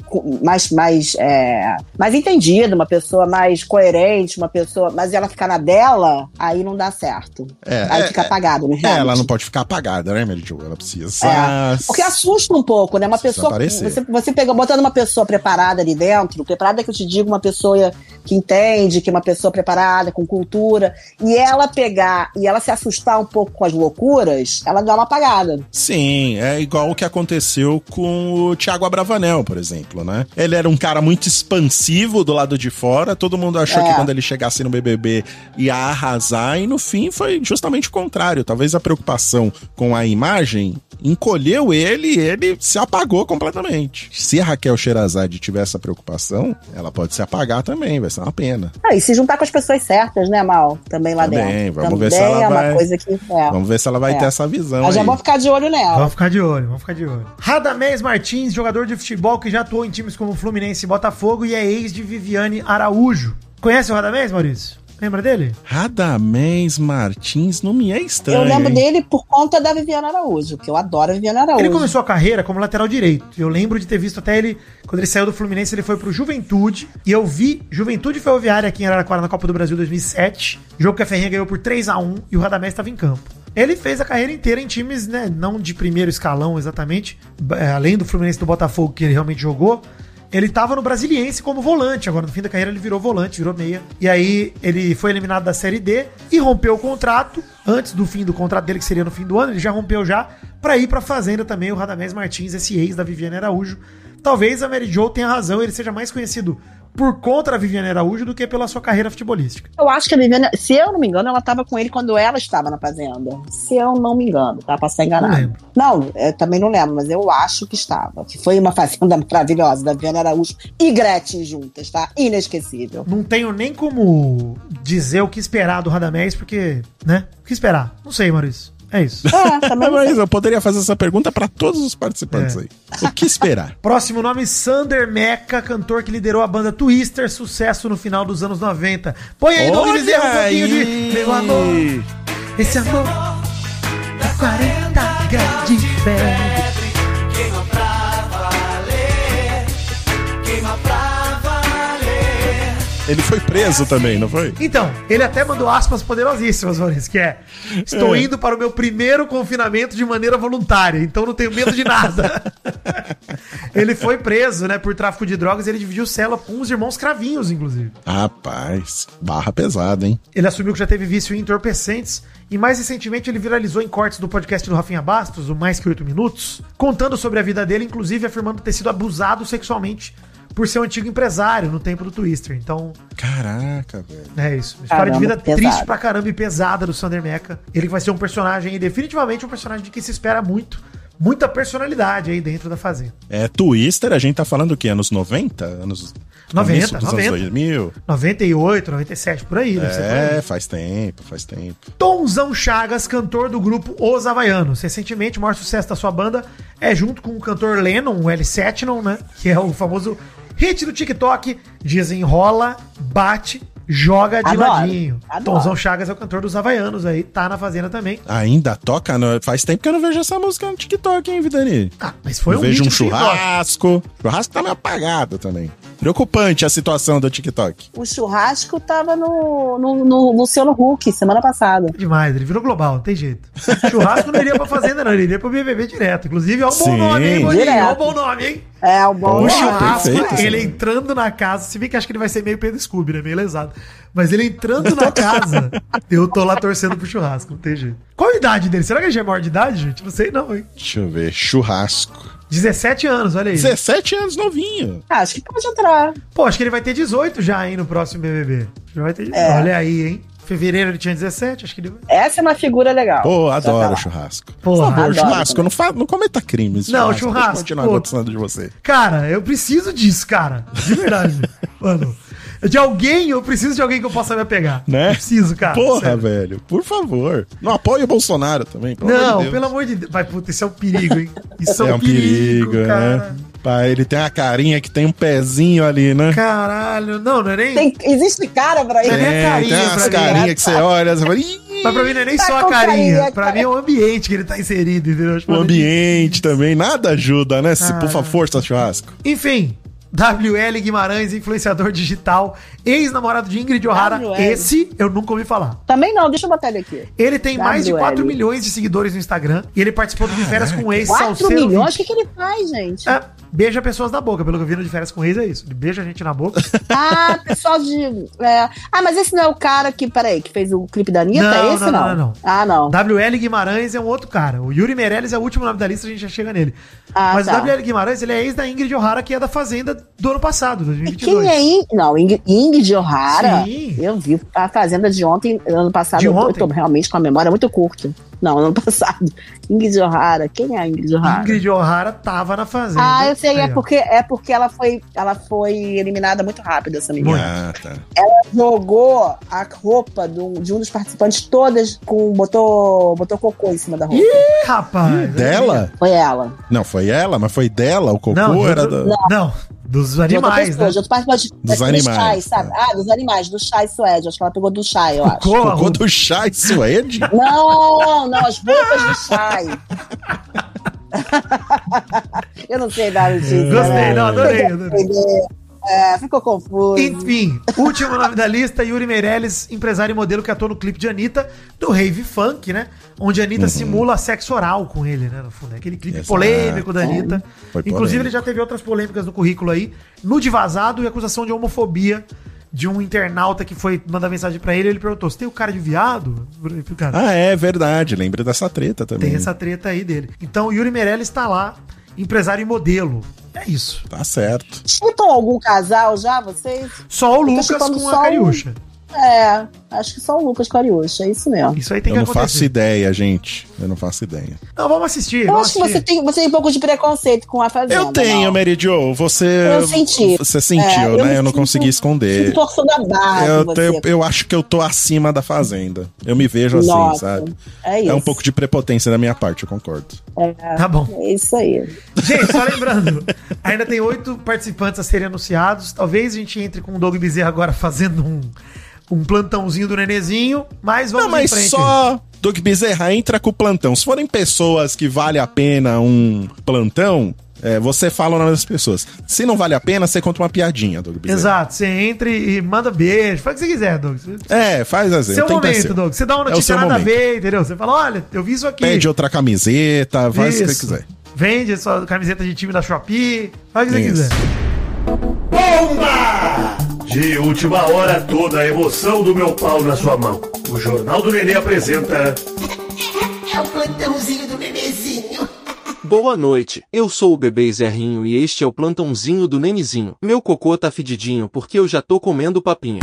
mais mais é, mais entendida, uma pessoa mais coerente, uma pessoa, mas ela ficar na dela, aí não dá certo. É, aí é, fica é. apagado no É, ela não pode ficar apagada, né, Jo? Ela precisa. É, porque assusta um pouco, né? Uma pessoa. Você, você pega, botando uma pessoa preparada ali dentro, preparada que eu te digo, uma pessoa que entende, que é uma pessoa preparada, com cultura, e ela pegar e ela se assustar um pouco com as loucuras, ela dá uma apagada. Sim, é igual o que aconteceu com o Thiago Abravanel, por exemplo, né? Ele era um cara muito expansivo do lado de fora, todo mundo achou É. que quando ele chegasse no BBB ia arrasar, e no fim foi justamente o contrário. Talvez a preocupação com a imagem encolheu ele e ele se apagou completamente. Se a Raquel Sherazade tiver essa preocupação, ela pode se apagar também, vai ser uma pena. Ah, e se juntar com as pessoas certas, né, Mal? Também lá Também, dentro. vamos Também ver se ela é uma vai- coisa que. É. Vamos ver se ela vai É. ter essa visão Mas já vou ficar de olho nela. Vamos ficar de olho, vamos ficar de olho. Radamés Martins, jogador de futebol que já atuou em times como Fluminense e Botafogo e é ex de Viviane Araújo. Conhece o Radamés, Maurício? Lembra dele? Radamés Martins não me é estranho. Eu lembro hein? dele por conta da Viviana Araújo, que eu adoro a Viviana Araújo. Ele começou a carreira como lateral direito. Eu lembro de ter visto até ele, quando ele saiu do Fluminense, ele foi pro Juventude. E eu vi Juventude Ferroviária aqui em Araraquara na Copa do Brasil 2007. Jogo que a Ferrinha ganhou por 3 a 1 e o Radamés estava em campo. Ele fez a carreira inteira em times, né, não de primeiro escalão exatamente, eh, além do Fluminense do Botafogo que ele realmente jogou. Ele tava no Brasiliense como volante, agora no fim da carreira ele virou volante, virou meia. E aí ele foi eliminado da Série D e rompeu o contrato antes do fim do contrato dele, que seria no fim do ano, ele já rompeu já pra ir pra Fazenda também, o Radamés Martins, esse ex da Viviane Araújo. Talvez a Mary Jo tenha razão, ele seja mais conhecido por conta da Viviane Araújo do que pela sua carreira futebolística. Eu acho que a Viviana, se eu não me engano, ela estava com ele quando ela estava na Fazenda. Se eu não me engano, tá? Estar Não enganado. lembro. Não, eu também não lembro, mas eu acho que estava. Que foi uma Fazenda maravilhosa da Viviana Araújo e Gretchen juntas, tá? Inesquecível. Não tenho nem como dizer o que esperar do Radamés, porque, né? O que esperar? Não sei, Maurício. É isso. É, também Mas sei. eu poderia fazer essa pergunta pra todos os participantes É. aí. O que esperar? Próximo nome, Sander Meca, cantor que liderou a banda Twister, sucesso no final dos anos 90. Põe aí, Doug Bezerra, um pouquinho de Meu Amor, esse amor dá 40 graus de febre. Ele foi preso também, não foi? Então, ele até mandou aspas poderosíssimas, Maurício, que é Estou É. indo para o meu primeiro confinamento de maneira voluntária, então não tenho medo de nada. ele foi preso, né, por tráfico de drogas e ele dividiu cela com os irmãos Cravinhos, inclusive. Rapaz, barra pesada, hein? Ele assumiu que já teve vício em entorpecentes e mais recentemente ele viralizou em cortes do podcast do Rafinha Bastos, o Mais Que Oito Minutos, contando sobre a vida dele, inclusive afirmando ter sido abusado sexualmente por seu antigo empresário no tempo do Twister. Então, Caraca, velho. é isso. Uma História de Caramba, vida pesado. triste pra caramba e pesada do Sander Meca. Ele que vai ser um personagem aí, definitivamente um personagem de quem se espera muito. Muita personalidade aí dentro da Fazenda. É, Twister, a gente tá falando o quê? Anos 90? Anos 90, começo dos 90. anos 2000? 98, 97, por aí. Deve ser por aí. É, faz tempo, faz tempo. Tomzão Chagas, cantor do grupo Os Havaianos. Recentemente, o maior sucesso da sua banda é junto com o cantor Lennon, o L7, né? Que é o famoso hit do TikTok. Desenrola, bate, joga de Adoro, ladinho. adoro. Tomzão Chagas é o cantor dos Havaianos aí, tá na Fazenda também. Ainda toca? No... Faz tempo que eu não vejo essa música no TikTok, hein, Vidani? Ah, mas foi eu um vejo hit um TikTok. churrasco. Churrasco tá meio apagado também. Preocupante a situação do TikTok. O churrasco tava no, no, no Luciano Huck semana passada. Demais, ele virou global, não tem jeito. Churrasco não iria pra Fazenda, não, ele iria pro BBB direto. Inclusive, é um bom Sim. nome, hein, Boninho? É um bom nome, hein? É, o bom. O Poxa, churrasco, perfeito ele entrando na casa, se bem que acho que ele vai ser meio Pedro Scooby, né? Meio lesado. Mas ele entrando na casa, eu tô lá torcendo pro churrasco, não tem jeito. Qual a idade dele? Será que ele já é maior de idade, gente? Não sei não, hein? Deixa eu ver. Churrasco. 17 anos, olha aí. 17 anos novinho. Ah, Acho que pode entrar. Pô, acho que ele vai ter 18 já, hein, no próximo BBB. Já vai ter 18. É. Olha aí, hein? Fevereiro ele tinha 17, acho que ele vai. Essa é uma figura legal. Pô, tá adoro lá. churrasco. Porra. Por favor, Adoro churrasco, também. não, fa... não cometa crimes. Não, eu churrasco, continuar pô. gostando de você. Cara, eu preciso disso, cara. De verdade. Mano, de alguém, eu preciso de alguém que eu possa me apegar. Né? Eu preciso, cara. Porra, sério. velho, por favor. Não apoie o Bolsonaro também, pelo amor de Não, Deus. pelo amor de Deus. Vai, puta, isso é um perigo, hein? Isso É um perigo, cara. né? Pai, ele tem a carinha que tem um pezinho ali, né? Caralho, não, não é nem. Tem, existe cara pra É, ele. nem Tem, carinha tem umas mim. carinhas que você olha, você fala, "Ih, Mas pra mim não é nem Tá só a carinha. carinha, Pra mim é o ambiente que ele tá inserido, entendeu? Tipo, o ambiente também, nada ajuda, né? Se Ah. por favor, força churrasco. Enfim, WL Guimarães, influenciador digital, ex-namorado de Ingrid O'Hara. WL. Esse eu nunca ouvi falar. Também não, deixa eu botar ele aqui. Ele tem mais de WL. 4 milhões de seguidores no Instagram e ele participou do De Férias com o Ex 4 Salseiro milhões? O 20. que, que ele faz, gente? É, beija pessoas na boca, pelo que eu vi no De Férias com o Ex é isso. Ele beija a gente na boca. Ah, pessoal de. é. Ah, mas esse não é o cara que, peraí, que fez o clipe da Anitta? Não, é esse não, não, não, não. Ah, não. WL Guimarães é um outro cara. O Yuri Meirelles é o último nome da lista, a gente já chega nele. Ah, Mas tá. o WL Guimarães, ele é ex da Ingrid O'Hara, que é da Fazenda do ano passado, E 2022. Quem é In... Não, Ing- Ingrid O'Hara. Sim. Eu vi a Fazenda de ontem, ano passado. De eu tô- ontem? Eu tô realmente com a memória muito curta. Não, ano passado. Ingrid O'Hara. Quem é a Ingrid O'Hara? Ingrid O'Hara tava na Fazenda. Ah, eu sei, é Aí, ó. porque, é porque ela, foi, ela foi eliminada muito rápido, essa menina. Ah, tá. Jogou a roupa do- de um dos participantes todas com. botou, botou cocô em cima da roupa. Ih, rapaz. Dela? Foi ela. Não, foi ela, mas foi dela? O cocô Não, era do- da... não, dos De outra animais, pessoa, né? de outro participante. Dos animais, Chai, sabe? tá. Ah, dos animais, do Chai Suede. Acho que ela pegou do Chai, eu acho. Cocô, Cocô do chá e suede? Não, não, as roupas do Chai. eu não sei dar notícia. Gostei, né? não, adorei, adorei. É, ficou confuso. Enfim, último nome da lista, Yuri Meirelles, empresário e modelo que atuou no clipe de Anitta, do Rave Funk, né? Onde a Anitta simula sexo oral com ele, né? No fundo, é aquele clipe Exato. polêmico da Anitta. Foi Inclusive, polêmico. ele já teve outras polêmicas no currículo aí. Nude vazado e acusação de homofobia de um internauta que foi mandar mensagem pra ele. Ele perguntou: Você tem o cara de viado? Cara, Ah, é verdade. Lembrei dessa treta também. tem essa treta aí dele. Então, o Yuri Meirelles tá lá, empresário e modelo. É isso. Tá certo. Chipam algum casal já, vocês? Só o Lucas com a um. É, acho que só o Lucas Cariúcha, é isso mesmo. Isso aí tem Eu que não acontecer. faço ideia, gente. Eu não faço ideia. Não, vamos assistir. Eu vamos acho que você assistir. tem, você tem um pouco de preconceito com a Fazenda. Eu tenho, não. Mary Jo. Você. Eu senti. Você sentiu, É, eu né? me Eu não sinto- consegui esconder. Torção da barra Eu, você. eu, eu acho que eu tô acima da fazenda. Eu me vejo assim, Nossa, sabe? É isso. É um pouco de prepotência da minha parte, eu concordo. Tá bom. É isso aí. Gente, só lembrando, ainda tem oito participantes a serem anunciados. Talvez a gente entre com o Doug Bezerra agora fazendo um, um plantãozinho do nenezinho, mas vamos não, mas em frente. só Doug Bezerra entra com o plantão. Se forem pessoas que vale a pena um plantão, é, você fala o nome das pessoas. Se não vale a pena, você conta uma piadinha, Doug Bezerra. Exato, você entra e manda beijo, faz o que você quiser, Doug. É, faz assim. seu tenta momento, ser. Doug. Você dá uma É notícia seu nada a momento. ver, entendeu? Você fala, olha, eu vi isso aqui. Pede outra camiseta, faz o que você Isso. quiser. Vende a sua camiseta de time da Shopee, faz o que você Isso. quiser. Bomba! De última hora, toda a emoção do meu pau na sua mão. O Jornal do Nenê apresenta. É o plantãozinho do bebezinho. Boa noite, eu sou o bebê Zerrinho e este é o plantãozinho do Nenizinho. Meu cocô tá fedidinho porque eu já tô comendo papinha.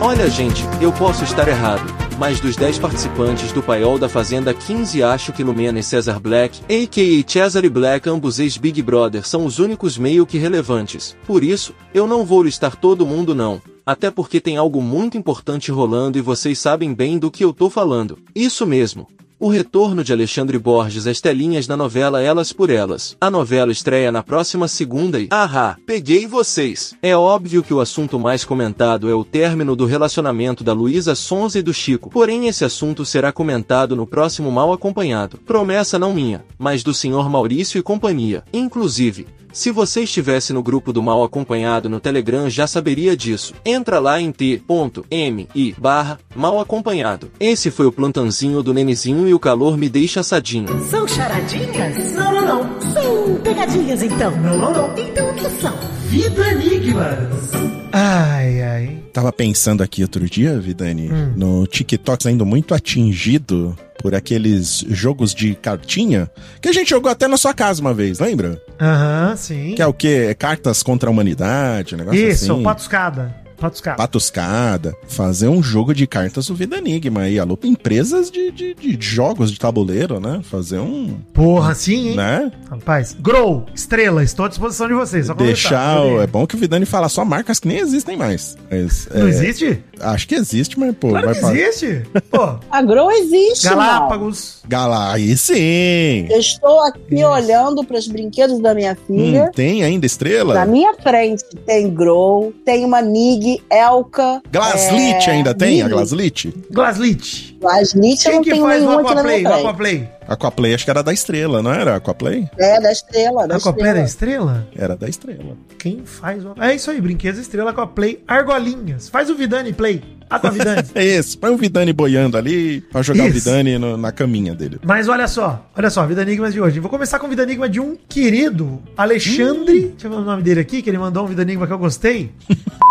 Olha gente, eu posso estar errado, mas dos 10 participantes do paiol da Fazenda 15 acho que Lumena e Cesar Black, a.k.a. Cesar e Black ambos ex-Big Brother são os únicos meio que relevantes. Por isso, eu não vou listar todo mundo não. Até porque tem algo muito importante rolando e vocês sabem bem do que eu tô falando. Isso mesmo. O retorno de Alexandre Borges às telinhas na novela Elas por Elas. A novela estreia na próxima segunda e... Ahá, peguei vocês! É óbvio que o assunto mais comentado é o término do relacionamento da Luísa Sonza e do Chico. Porém esse assunto será comentado no próximo Mal Acompanhado. Promessa não minha, mas do senhor Maurício e companhia. Inclusive, se você estivesse no grupo do Mal Acompanhado no Telegram já saberia disso. Entra lá em t.me barra Mal Acompanhado. Esse foi o plantãozinho do Nenezinho e o calor me deixa assadinho. São charadinhas? Não, não, não. São pegadinhas então. Não, não, não. Então o que são? Vida Enigmas. Ai, ai. Tava pensando aqui outro dia, Vidani, Hum. no TikTok sendo muito atingido por aqueles jogos de cartinha que a gente jogou até na sua casa uma vez, lembra? Aham, sim. Que é o quê? Cartas contra a humanidade, um negócio Isso, assim. patuscada. Patuscada. Patuscada. Fazer um jogo de cartas do Vida Enigma aí. Alô, empresas de, de, de jogos de tabuleiro, né? Fazer um. Porra, sim, hein? Né? Rapaz, Grow, estrela, estou à disposição de vocês. Só Deixar. o- É bom que o Vidani fala só marcas que nem existem mais. Mas, Não é, existe? Acho que existe, mas, pô, Claro vai que pra- existe. Pô, A Grow existe. Galápagos. Galá, aí sim! Eu estou aqui olhando para os brinquedos da minha filha. Hum, tem ainda estrela? Na minha frente tem Grow, tem uma Nig Elka. Glaslit é, ainda tem? A. Glaslit? Glaslit. Glaslit eu Quem não que tenho faz o nenhum aqui na Aquaplay? O. Aquaplay. Aquaplay acho que era da Estrela, não era? Aquaplay? É, da estrela, da Aquaplay estrela. da Estrela? Era da Estrela. Quem faz o... É isso aí, Brinquedos Estrela Aquaplay. Argolinhas. Faz o Vidani Play. Aquavidani. É esse, põe o Vidani boiando ali pra jogar o Isso. Vidani no- na caminha dele. Mas olha só, olha só, Vida Enigmas de hoje. Vou começar com o Vida Enigma de um querido Alexandre. Deixa eu ver o nome dele aqui, que ele mandou um Vida Enigma que eu gostei.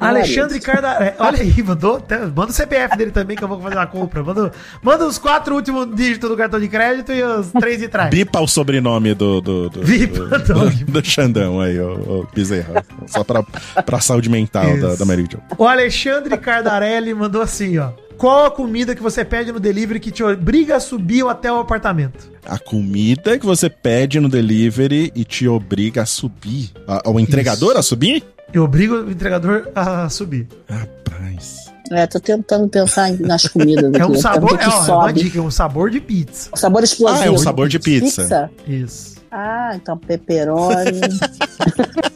Alexandre Cardaré. Olha aí, mandou. Manda o CPF dele também, que eu vou fazer uma compra. Manda, manda os quatro últimos dígitos do cartão de crédito e os três de trás. Bipa o sobrenome do. do, do Bipa, do, do, do Xandão aí, o, Bezerra. Só pra, pra saúde mental da, Isso. da Mary Jo. O Alexandre Cardarelli mandou assim, ó. Qual a comida que você pede no delivery que te obriga a subir até o apartamento? A comida que você pede no delivery e te obriga a subir. A- o entregador a subir? Eu obrigo o entregador a subir. Rapaz. É, tô tentando pensar nas comidas É um eu sabor, é, que ó, é uma dica, é um sabor de pizza. O sabor explosivo. Ah, é um sabor de pizza. Isso. Ah, então pepperoni.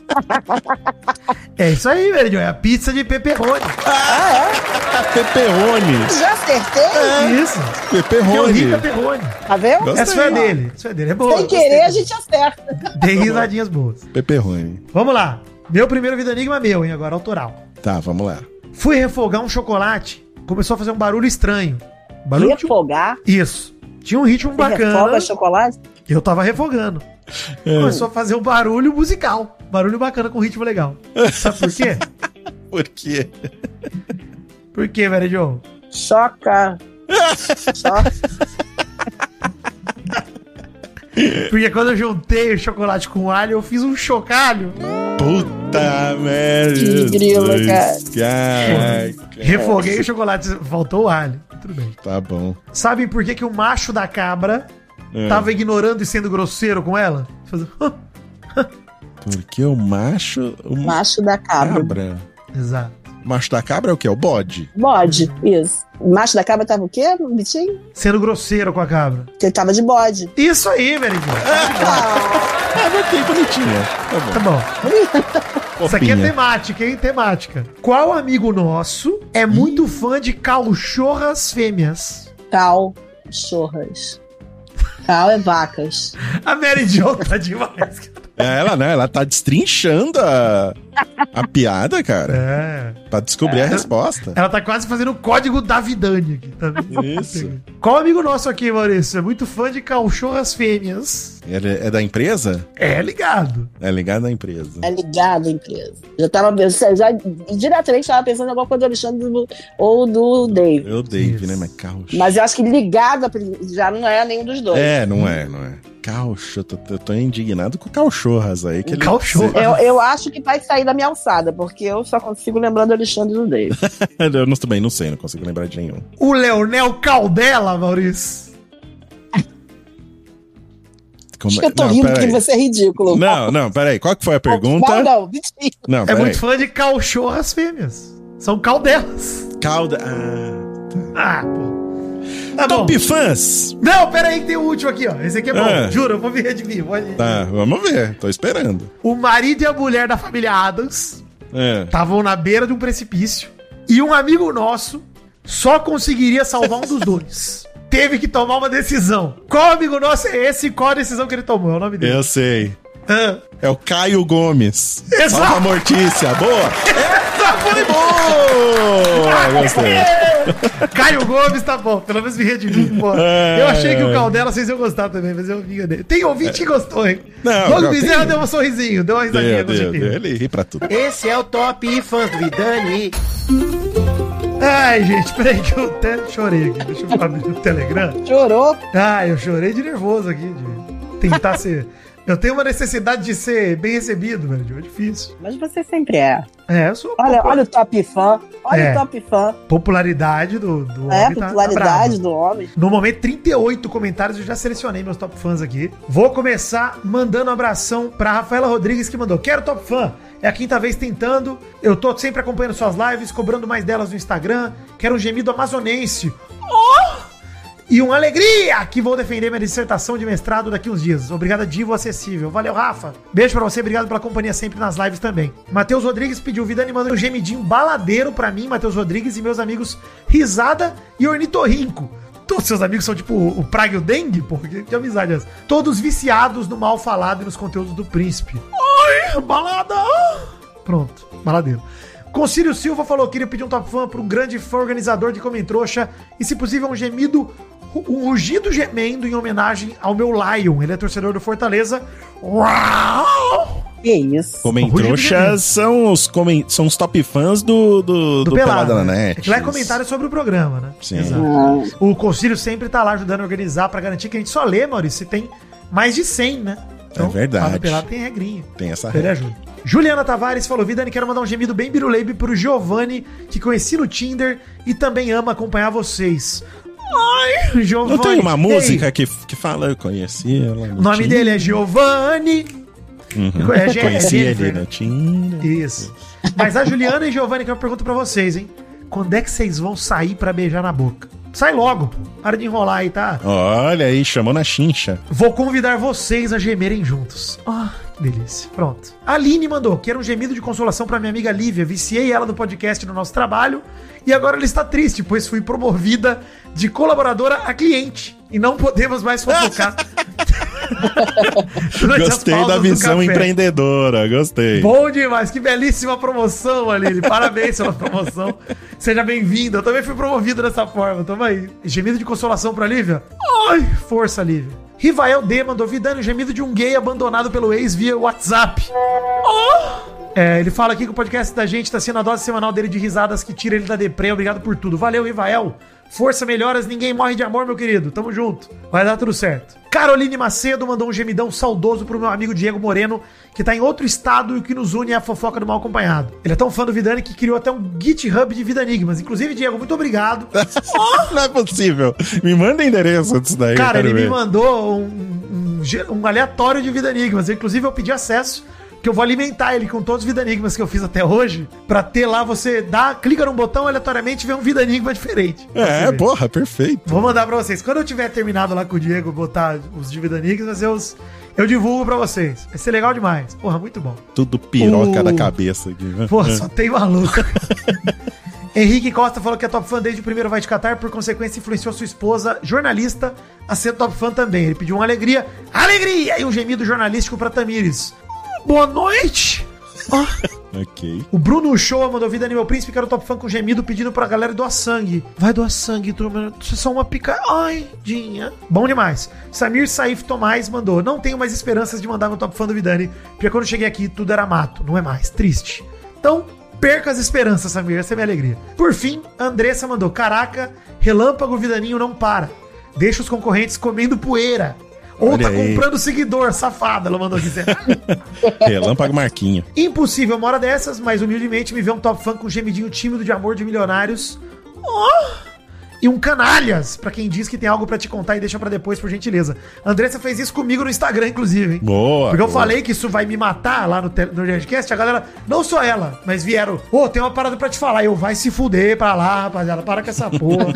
É isso aí, velho. É a pizza de pepperoni. Pepperoni. Já acertei? Isso. Que eu Pepperoni. ri pepperoni. Tá vendo? Gostei. Essa foi a dele. Essa foi a dele. É boa. Sem gostei. querer, a gente acerta. Dei risadinhas boas. Pepperoni. Vamos lá. Meu primeiro Vida Enigma é meu, hein? Agora autoral. Tá, vamos lá. Fui refogar um chocolate. Começou a fazer um barulho estranho. Barulho de... Refogar. Isso. Tinha um ritmo Você bacana. refoga chocolate? Eu tava refogando. Começou a fazer um barulho musical. Barulho bacana com ritmo legal. Sabe por quê? Por quê? Por quê, velho Joe? Choca. Choca. Porque quando eu juntei o chocolate com alho, eu fiz um chocalho. Puta merda. Que grilo, cara. Caraca. Refoguei o chocolate, faltou o alho. Tudo bem. Tá bom. Sabem por que, que o macho da cabra É. tava ignorando e sendo grosseiro com ela? Fazendo... Porque o macho. O Macho da cabra. cabra. Exato. Macho da cabra é o quê? O bode. Bode, isso. O macho da cabra tava o quê, bichinho? Sendo grosseiro com a cabra. Porque ele tava de bode. Isso aí, velho. Ah, bonitinha. Tá Tá bom. bom. Isso aqui é temática, hein? Temática. Qual amigo nosso é muito fã de cachorras fêmeas? Cal, chorras. Cal é vacas. A Mary Jo tá demais. É, ela, né? Ela tá destrinchando a, a piada, cara. É. Pra descobrir a resposta. Ela tá quase fazendo o código da Vidani aqui. Tá vendo? Isso. Qual amigo nosso aqui, Maurício? É muito fã de cachorras fêmeas. Ele é da empresa? É ligado. É ligado à empresa. É ligado à empresa. Já tava pensando, já diretamente tava pensando em alguma coisa do Alexandre do- ou do Dave. Eu, Dave, Isso. né? Mas carro. Mas eu acho que ligado já não é nenhum dos dois. É, não é, não é. Caucho, eu tô, eu tô indignado com cachorras aí. Que ele, Cachorro. Eu, eu acho que vai sair da minha alçada, porque eu só consigo lembrar do Alexandre do Dave. eu não, também não sei, não consigo lembrar de nenhum. O Leonel Caldela, Maurício. Como- Acho que eu tô não, rindo porque você é ridículo. Não, não, peraí. Qual que foi a pergunta? Não, não, mentira. Não, É muito fã de cachorras fêmeas. São caldelas. Calda. Ah, Ah, pô. Tá bom. Top fãs! Não, pera aí que tem o último aqui, ó. Esse aqui é bom. Ah. Juro, eu vou me redimir. Pode... Tá, vamos ver. Tô esperando. O marido e a mulher da família Adams É. estavam na beira de um precipício e um amigo nosso só conseguiria salvar um dos dois. Teve que tomar uma decisão. Qual amigo nosso é esse e qual a decisão que ele tomou? É o nome dele. Eu sei. Ah. É o Caio Gomes. Exato. Salva Mortícia. Boa! Essa foi boa! Gostei. Caio Gomes tá bom, pelo menos me redimi. Pô. É. Eu achei que o Caldela vocês iam gostar também, mas eu me enganei. Tem ouvinte que gostou, hein? Não, Logo não, Bezerra tem- deu um sorrisinho, deu uma risadinha. Deu, deu, deu. Ele ri pra tudo. Esse é o Top Fãs do Vidani. Ai, gente, peraí que eu até chorei aqui. Deixa eu abrir o Telegram. Chorou? Ah, eu chorei de nervoso aqui, de tentar ser. Eu tenho uma necessidade de ser bem recebido, velho. É difícil. Mas você sempre é. É, eu sou. Olha, olha o top fã. Olha É. o top fã. Popularidade do, do É, homem tá- tá popularidade brava. do homem. No momento, 38 comentários, eu já selecionei meus top fãs aqui. Vou começar mandando um abração pra Rafaela Rodrigues, que mandou: Quero top fã. É a quinta vez tentando. Eu tô sempre acompanhando suas lives, cobrando mais delas no Instagram. Quero um gemido amazonense. Oh! E uma alegria que vou defender minha dissertação de mestrado daqui uns dias. Obrigado, Divo Acessível. Valeu, Rafa. Beijo pra você, obrigado pela companhia sempre nas lives também. Matheus Rodrigues pediu vida animando um gemidinho baladeiro pra mim, Matheus Rodrigues e meus amigos Risada e Ornitorrinco. Todos seus amigos são tipo o Praga e o Dengue, porra, que, amizade é essa? Todos viciados no mal falado e nos conteúdos do príncipe. Ai, balada! Pronto, baladeiro. Concílio Silva falou que queria pedir um top fã para um grande fã organizador de Comentrouxa e, se possível, um gemido, um rugido gemendo em homenagem ao meu Lion. Ele é torcedor do Fortaleza. Uau! Que isso. Comentrouxas são os, comen são os top fãs do, do, do, Pelada na né? Net. É que lá é comentário sobre o programa, né? Sim. Ah, O Concílio sempre tá lá ajudando a organizar para garantir que a gente só lê, Maurício, se tem mais de 100, né? É verdade. lá no Pelado tem regrinha. Tem essa Ele regra. ajuda. Juliana Tavares falou: Vidani, quero mandar um gemido bem biruleibe pro Giovanni, que conheci no Tinder e também ama acompanhar vocês. Ai, Giovanni. Não tem uma Ei, música que, que fala, eu conheci ela. O nome dele é Giovanni. Uhum. É, Conheci Jennifer, ele né? Tinder. Isso. Mas a Juliana e Giovanni, que eu pergunto pra vocês, hein? Quando é que vocês vão sair pra beijar na boca? Sai logo, pô. Para de enrolar aí, tá? Olha aí, chamou na chincha. Vou convidar vocês a gemerem juntos. Ah, que delícia. Pronto. A Aline mandou, quero um gemido de consolação pra minha amiga Lívia. Viciei ela no podcast no nosso trabalho e agora ela está triste, pois fui promovida de colaboradora a cliente e não podemos mais fofocar. Gostei da visão empreendedora, gostei. Bom demais, que belíssima promoção, Aline. Parabéns pela promoção. Seja bem-vinda. Eu também fui promovido dessa forma. Tamo aí. Gemido de consolação pra Lívia? Ai, força, Lívia. Rivael D mandou Vidani, o gemido de um gay abandonado pelo ex via WhatsApp. Oh! É, ele fala aqui que o podcast da gente tá sendo a dose semanal dele de risadas que tira ele da deprê. Obrigado por tudo. Valeu, Rivael. Força, melhoras, ninguém morre de amor, meu querido. Tamo junto. Vai dar tudo certo. Caroline Macedo mandou um gemidão saudoso pro meu amigo Diego Moreno, que tá em outro estado e o que nos une é a fofoca do mal acompanhado. Ele é tão fã do Vidani que criou até um GitHub de Vida Enigmas. Inclusive, Diego, muito obrigado. Não é possível. Me manda endereço disso daí. Cara, ele me ver. mandou um, um um aleatório de Vida Enigmas. Inclusive, eu pedi acesso, que eu vou alimentar ele com todos os Vida Enigmas que eu fiz até hoje, pra ter lá, você dá, clica num botão aleatoriamente e vê um Vida Enigma diferente. É, porra, perfeito. Vou mandar pra vocês. Quando eu tiver terminado lá com o Diego, botar os de Vida Enigmas, eu, eu divulgo pra vocês. Vai ser legal demais. Porra, muito bom. Tudo piroca O- da cabeça aqui. né? Pô, só tem maluco. Henrique Costa falou que é top fã desde o primeiro Vai de Catar, por consequência influenciou sua esposa, jornalista, a ser top fã também. Ele pediu uma alegria, alegria! E um gemido jornalístico pra Tamires. Boa noite! Ok. O Bruno Show mandou vida Animal Príncipe, que era o top fã com gemido, pedindo pra galera doar sangue. Vai doar sangue, turma. Isso é só uma pica. Ai, dinha. Bom demais. Samir Saif Tomás mandou. Não tenho mais esperanças de mandar meu top fã do Vidani, porque quando cheguei aqui tudo era mato. Não é mais. Triste. Então, perca as esperanças, Samir. Essa é a minha alegria. Por fim, Andressa mandou. Caraca, relâmpago Vidaninho não para. Deixa os concorrentes comendo poeira. Ou Olha tá aí. comprando seguidor, safada, ela mandou dizer. Relâmpago Marquinho. Impossível uma hora dessas, mas humildemente me vê um top fã com um gemidinho tímido de amor de milionários. Oh! E um canalhas, pra quem diz que tem algo pra te contar e deixa pra depois, por gentileza. A Andressa fez isso comigo no Instagram, inclusive, hein? Boa. Porque eu boa. falei que isso vai me matar lá no, no Nerdcast, a galera, não só ela, mas vieram, ô, tem uma parada pra te falar. Eu, vai se fuder pra lá, rapaziada, para com essa porra.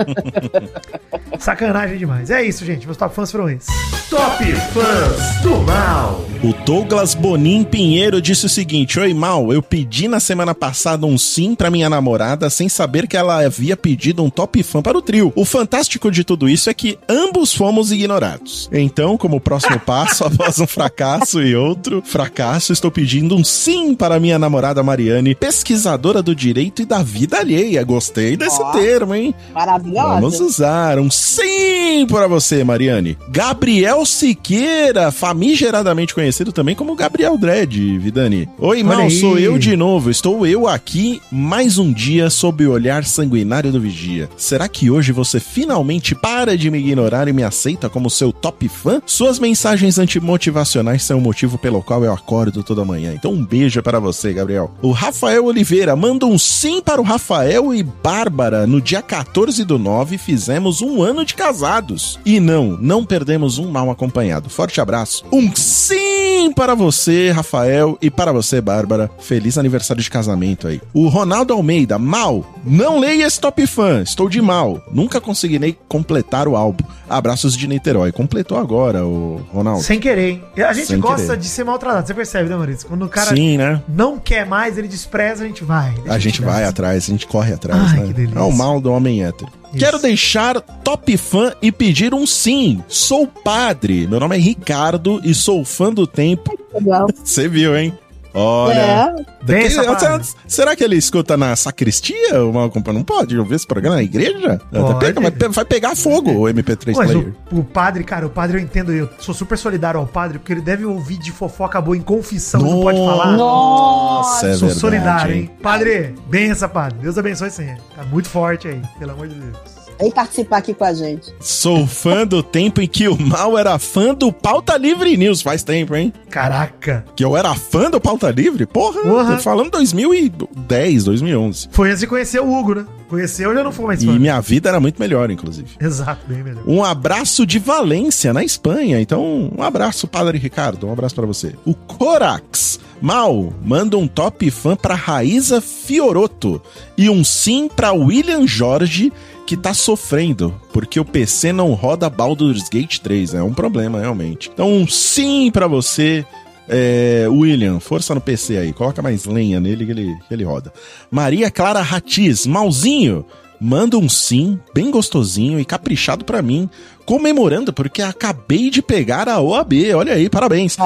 Sacanagem demais. É isso, gente, meus top fãs foram esses. Top Fãs do Mal. O Douglas Bonin Pinheiro disse o seguinte: Oi, Mal, eu pedi na semana passada um sim pra minha namorada sem saber que ela havia pedido um top fã para o trio. O fantástico de tudo isso é que ambos fomos ignorados. Então, como próximo passo, após um fracasso e outro fracasso, estou pedindo um sim para minha namorada Mariane, pesquisadora do direito e da vida alheia. Gostei desse Ó. termo, hein? Maravilhosa. Vamos usar um sim para você, Mariane. Gabriel Siqueira, famigeradamente conhecido também como Gabriel Dredd, Vidani. Oi, mal, sou eu de novo. Estou eu aqui mais um dia sob o olhar sanguinário do Vigia. Será que hoje você finalmente para de me ignorar e me aceita como seu top fã? Suas mensagens antimotivacionais são o motivo pelo qual eu acordo toda manhã. Então um beijo para você, Gabriel. O Rafael Oliveira manda um sim para o Rafael e Bárbara. No dia 14 do 9 fizemos um ano de casados. E não, não perdemos um mal acompanhado. Forte abraço. Um sim para você, Rafael, e para você, Bárbara. Feliz aniversário de casamento aí. O Ronaldo Almeida, mal, Não leia esse top fã, estou de mal. Nunca conseguirei completar o álbum. Abraços de Niterói. Completou agora, o Ronaldo. Sem querer, hein? A gente Sem gosta querer. de ser maltratado, você percebe, né, Maurício? Quando o cara Sim, né? não quer mais, ele despreza, a gente vai. Deixa A gente dar. vai atrás, a gente corre atrás, Ai, né? que delícia. É o mal do homem hétero. Isso. Quero deixar top fã e pedir um sim. Sou padre. Meu nome é Ricardo e sou fã do tempo. Legal. Você viu, hein? Olha. É. Será, será que ele escuta na sacristia? Compa- Não pode ouvir esse programa na igreja? Pega- vai, pe- vai pegar fogo o MP3 Mas player. o, o padre, cara, o padre eu entendo, eu sou super solidário ao padre, porque ele deve ouvir de fofoca boa em confissão, não pode falar. Nossa, é Sou verdade, solidário, hein? hein? Padre, bença, padre. Deus abençoe sim. Tá muito forte aí, pelo amor de Deus. Vem participar aqui com a gente. Sou fã do tempo em que o Mal era fã do Pauta Livre News. Faz tempo, hein? Caraca. Que eu era fã do Pauta Livre? Porra, tô falando 2010, 2011. Foi antes de conhecer o Hugo, né? Conheceu, eu já não fui mais E fã. minha vida era muito melhor, inclusive. Exato, bem melhor. Um abraço de Valência, na Espanha. Então, um abraço, Padre Ricardo. Um abraço pra você. O Corax. Mal, manda um top fã pra Raíza Fioroto. E um sim pra William Jorge, que tá sofrendo. Porque o PC não roda Baldur's Gate 3. É um problema, realmente. Então, um sim pra você. É, William, força no PC aí. Coloca mais lenha nele que ele, que ele roda. Maria Clara Ratiz. Malzinho. Manda um sim, bem gostosinho e caprichado pra mim, comemorando porque acabei de pegar a OAB. Olha aí, parabéns.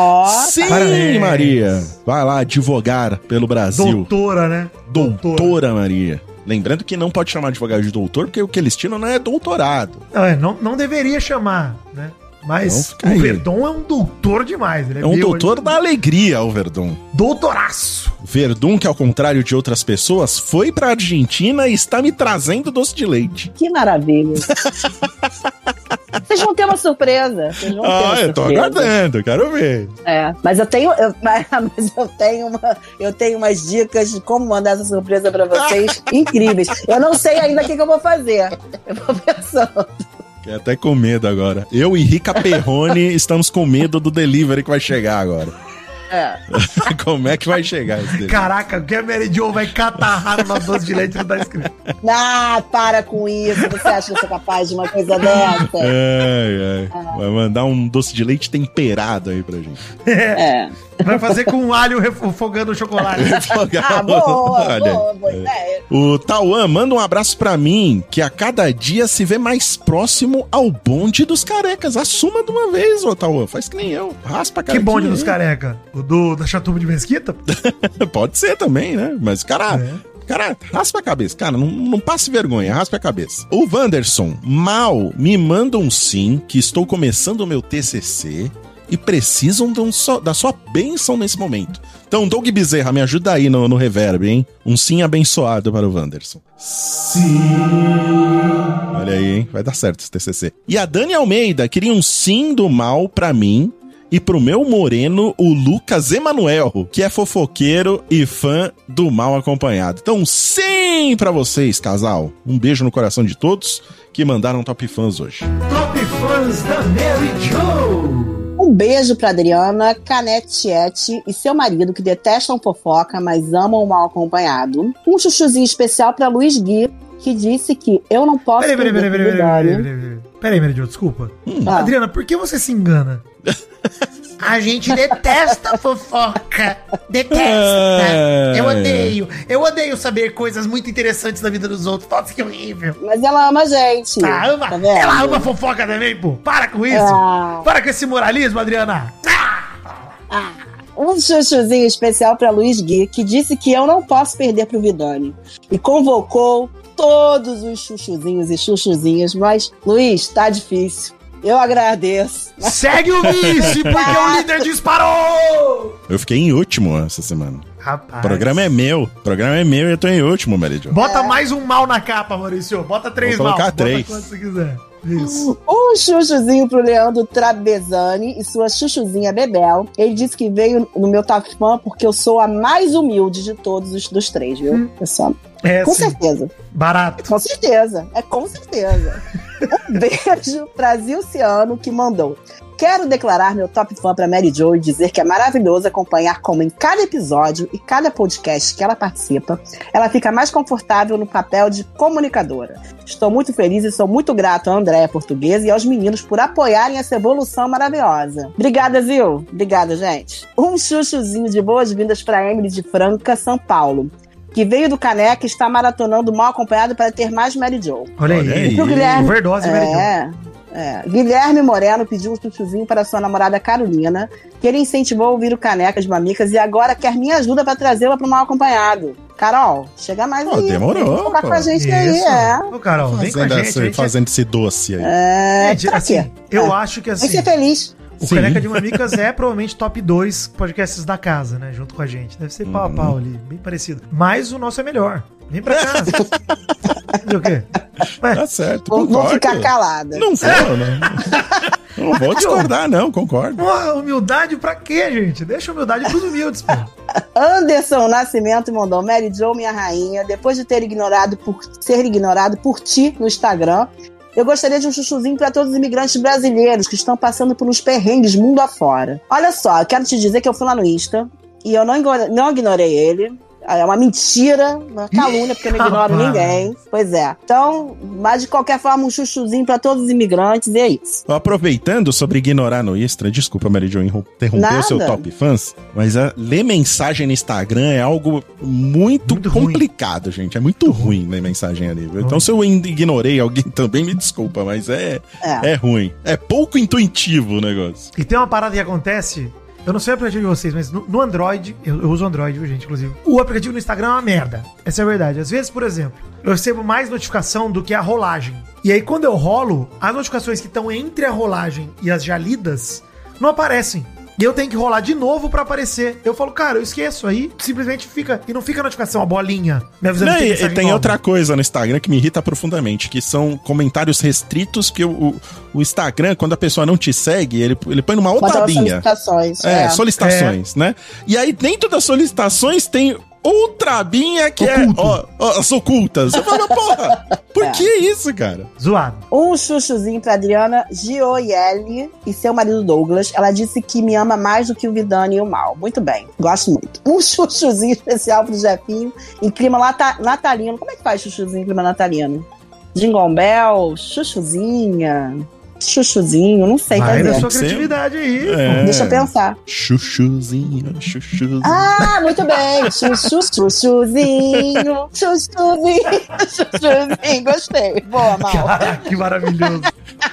Sim, parabéns. Maria. Vai lá advogar pelo Brasil. Doutora, né? Doutora Maria. Lembrando que não pode chamar advogado de doutor, porque o que eles tiram não é doutorado. Não, é, não, não deveria chamar, né? Mas o. Verdon é um doutor demais. Ele É um meio- doutor da alegria, o Verdun. Doutoraço. Verdun, que ao contrário de outras pessoas, foi pra Argentina e está me trazendo doce de leite. Que maravilha. Vocês vão ter uma surpresa. Vocês vão ter uma Ah, eu tô surpresa. aguardando, quero ver. É, mas eu tenho, eu, mas mas eu tenho uma, eu tenho umas dicas de como mandar essa surpresa pra vocês incríveis. Eu não sei ainda o que, que eu vou fazer. Eu vou pensando. Fiquei até com medo agora. Eu e Rica Perrone estamos com medo do delivery que vai chegar agora. É. Como é que vai chegar esse delivery? Caraca, o que a Mary Jo vai catarrar no nosso doce de leite não tá escrito. Ah, para com isso. Você acha que eu sou capaz de uma coisa dessa? Ai, ai. Vai mandar um doce de leite temperado aí pra gente. É. Vai fazer com um alho refogando o chocolate. Ah, boa, Olha boa, boa ideia. O Tauan manda um abraço pra mim, que a cada dia se vê mais próximo ao bonde dos carecas. Assuma de uma vez, ô Tauan. Faz que nem eu. Raspa a Que carequinha bonde dos aí. careca? O do, da Chatuba de Mesquita? Pode ser também, né? Mas, cara, É. cara, raspa a cabeça. Cara, não, não passe vergonha, raspa a cabeça. O Wanderson, mal, me manda um sim, que estou começando o meu TCC e precisam um só- da sua bênção nesse momento. Então, Doug Bezerra, me ajuda aí no, no reverb, hein? Um sim abençoado para o Wanderson. Sim. Olha aí, hein? Vai dar certo esse TCC. E a Dani Almeida queria um sim do mal pra mim e pro meu moreno, o Lucas Emanuel, que é fofoqueiro e fã do mal acompanhado. Então, sim pra vocês, casal. Um beijo no coração de todos que mandaram top fãs hoje. Top fãs da Mary Joe. Um beijo pra Adriana, Canetiette e seu marido, que detestam fofoca, mas amam o mal acompanhado. Um chuchuzinho especial pra Luiz Gui, que disse que eu não posso Peraí, peraí, peraí, peraí, peraí, peraí, convidar, peraí, peraí. Peraí, Mary Jo, desculpa. Ah. Adriana, por que você se engana? A gente detesta fofoca. Detesta. É. Eu odeio. Eu odeio saber coisas muito interessantes da vida dos outros. Nossa, que horrível. Mas ela ama a gente. Ah, ama. Tá? Ela ama fofoca também, pô. Para com isso. Ah. Para com esse moralismo, Adriana. Um chuchuzinho especial pra Luiz Gui, que disse que eu não posso perder pro Vidani. E convocou todos os chuchuzinhos e chuchuzinhas, mas, Luiz, tá difícil. Eu agradeço. Segue o vice, porque o líder disparou. Eu fiquei em último essa semana. O Rapaz. programa é meu. O programa é meu e eu tô em último, Maridio. Bota mais um mal na capa, Maurício. Bota três Vou mal. colocar Bota três. quanto você quiser. Isso. Um chuchuzinho pro Leandro Trabezani e sua chuchuzinha Bebel. Ele disse que veio no meu top fã porque eu sou a mais humilde de todos os dos três, viu? Pessoal, É, com sim. certeza. Barato. Com certeza. É com certeza. Um beijo pra Zilciano que mandou. Quero declarar meu top fã pra Mary Jo e dizer que é maravilhoso acompanhar como em cada episódio e cada podcast que ela participa, ela fica mais confortável no papel de comunicadora. Estou muito feliz e sou muito grato a Andréia Portuguesa e aos meninos por apoiarem essa evolução maravilhosa. Obrigada, Zil. Obrigada, gente. Um chuchuzinho de boas-vindas pra Emily de Franca, São Paulo. Que veio do Caneca e está maratonando mal acompanhado para ter mais Mary Jo. Olha aí. Aí. E pro Guilherme. Overdose, Mary Jo. é, é. Guilherme Moreno pediu um chuchuzinho para sua namorada Carolina, que ele incentivou a ouvir o Caneca de Mamicas e agora quer minha ajuda para trazê-la para o mal acompanhado. Carol, chega mais Pô, aí. demorou, Vem pô. com a gente aí, Isso. é. Ô, Carol, vem com a Fazendo, gente. esse, a gente fazendo esse doce aí. É, Gente, pra assim, quê? eu É. acho que assim, ser feliz. O Sim. Caneca de Mamicas é provavelmente top 2 podcasts da casa, né? Junto com a gente. Deve ser pau a pau ali, bem parecido. Mas o nosso é melhor. Vem pra cá. Fazer o quê? Ué, Tá certo, Vou, vou ficar calada. Não vou, não. Não vou discordar, não, concordo. Porra, humildade pra quê, gente? Deixa a humildade pros humildes, pô. Anderson Nascimento mandou Mary Jo, minha rainha, depois de ter ignorado por ser ignorado por ti no Instagram. Eu gostaria de um chuchuzinho para todos os imigrantes brasileiros que estão passando por uns perrengues mundo afora. Olha só, eu quero te dizer que eu fui lá no Insta e eu não, não ignorei ele. É uma mentira, uma calúnia, porque eu não ignoro ninguém. Pois é. Então, mas de qualquer forma, um chuchuzinho para todos os imigrantes e é isso. Aproveitando sobre ignorar no Extra, desculpa, Mary Jo, interromper Nada. o seu top fãs, mas a ler mensagem no Instagram é algo muito, Muito ruim. complicado, gente. É muito ruim ler mensagem ali. viu? Então, se eu ainda ignorei alguém também, me desculpa, mas é, É. é ruim. É pouco intuitivo o negócio. E tem uma parada que acontece. Eu não sei o aplicativo de vocês, mas no, no Android, eu, eu uso Android, gente, inclusive. O aplicativo no Instagram é uma merda. Essa é a verdade. Às vezes, por exemplo, eu recebo mais notificação do que a rolagem. E aí, quando eu rolo, as notificações que estão entre a rolagem e as já lidas não aparecem. E eu tenho que rolar de novo pra aparecer. Eu falo, cara, eu esqueço. Aí simplesmente fica. E não fica a notificação, a bolinha. Me avisando Não, que e, e tem nova. outra coisa no Instagram que me irrita profundamente, que são comentários restritos que o, o, o Instagram, quando a pessoa não te segue, ele, ele põe numa outra abinha. solicitações. É, é. solicitações, né? E aí, dentro das solicitações, tem outra abinha que é ó, ó, as ocultas. Você fala, porra, por É. que isso, cara? Zoado. Um chuchuzinho pra Adriana Gioielli e seu marido Douglas. Ela disse que me ama mais do que o Vidani e o Mal. Muito bem, gosto muito. Um chuchuzinho especial pro Jefinho em clima lata- natalino. Como é que faz chuchuzinho em clima natalino? Jingle Bell, chuchuzinha, chuchuzinho, não sei Vai fazer. sua criatividade aí. É. Deixa eu pensar. Chuchuzinho, chuchuzinho. Ah, muito bem. Chuchu, chuchuzinho, chuchuzinho, chuchuzinho. Gostei. Boa, Mal. Cara, que maravilhoso.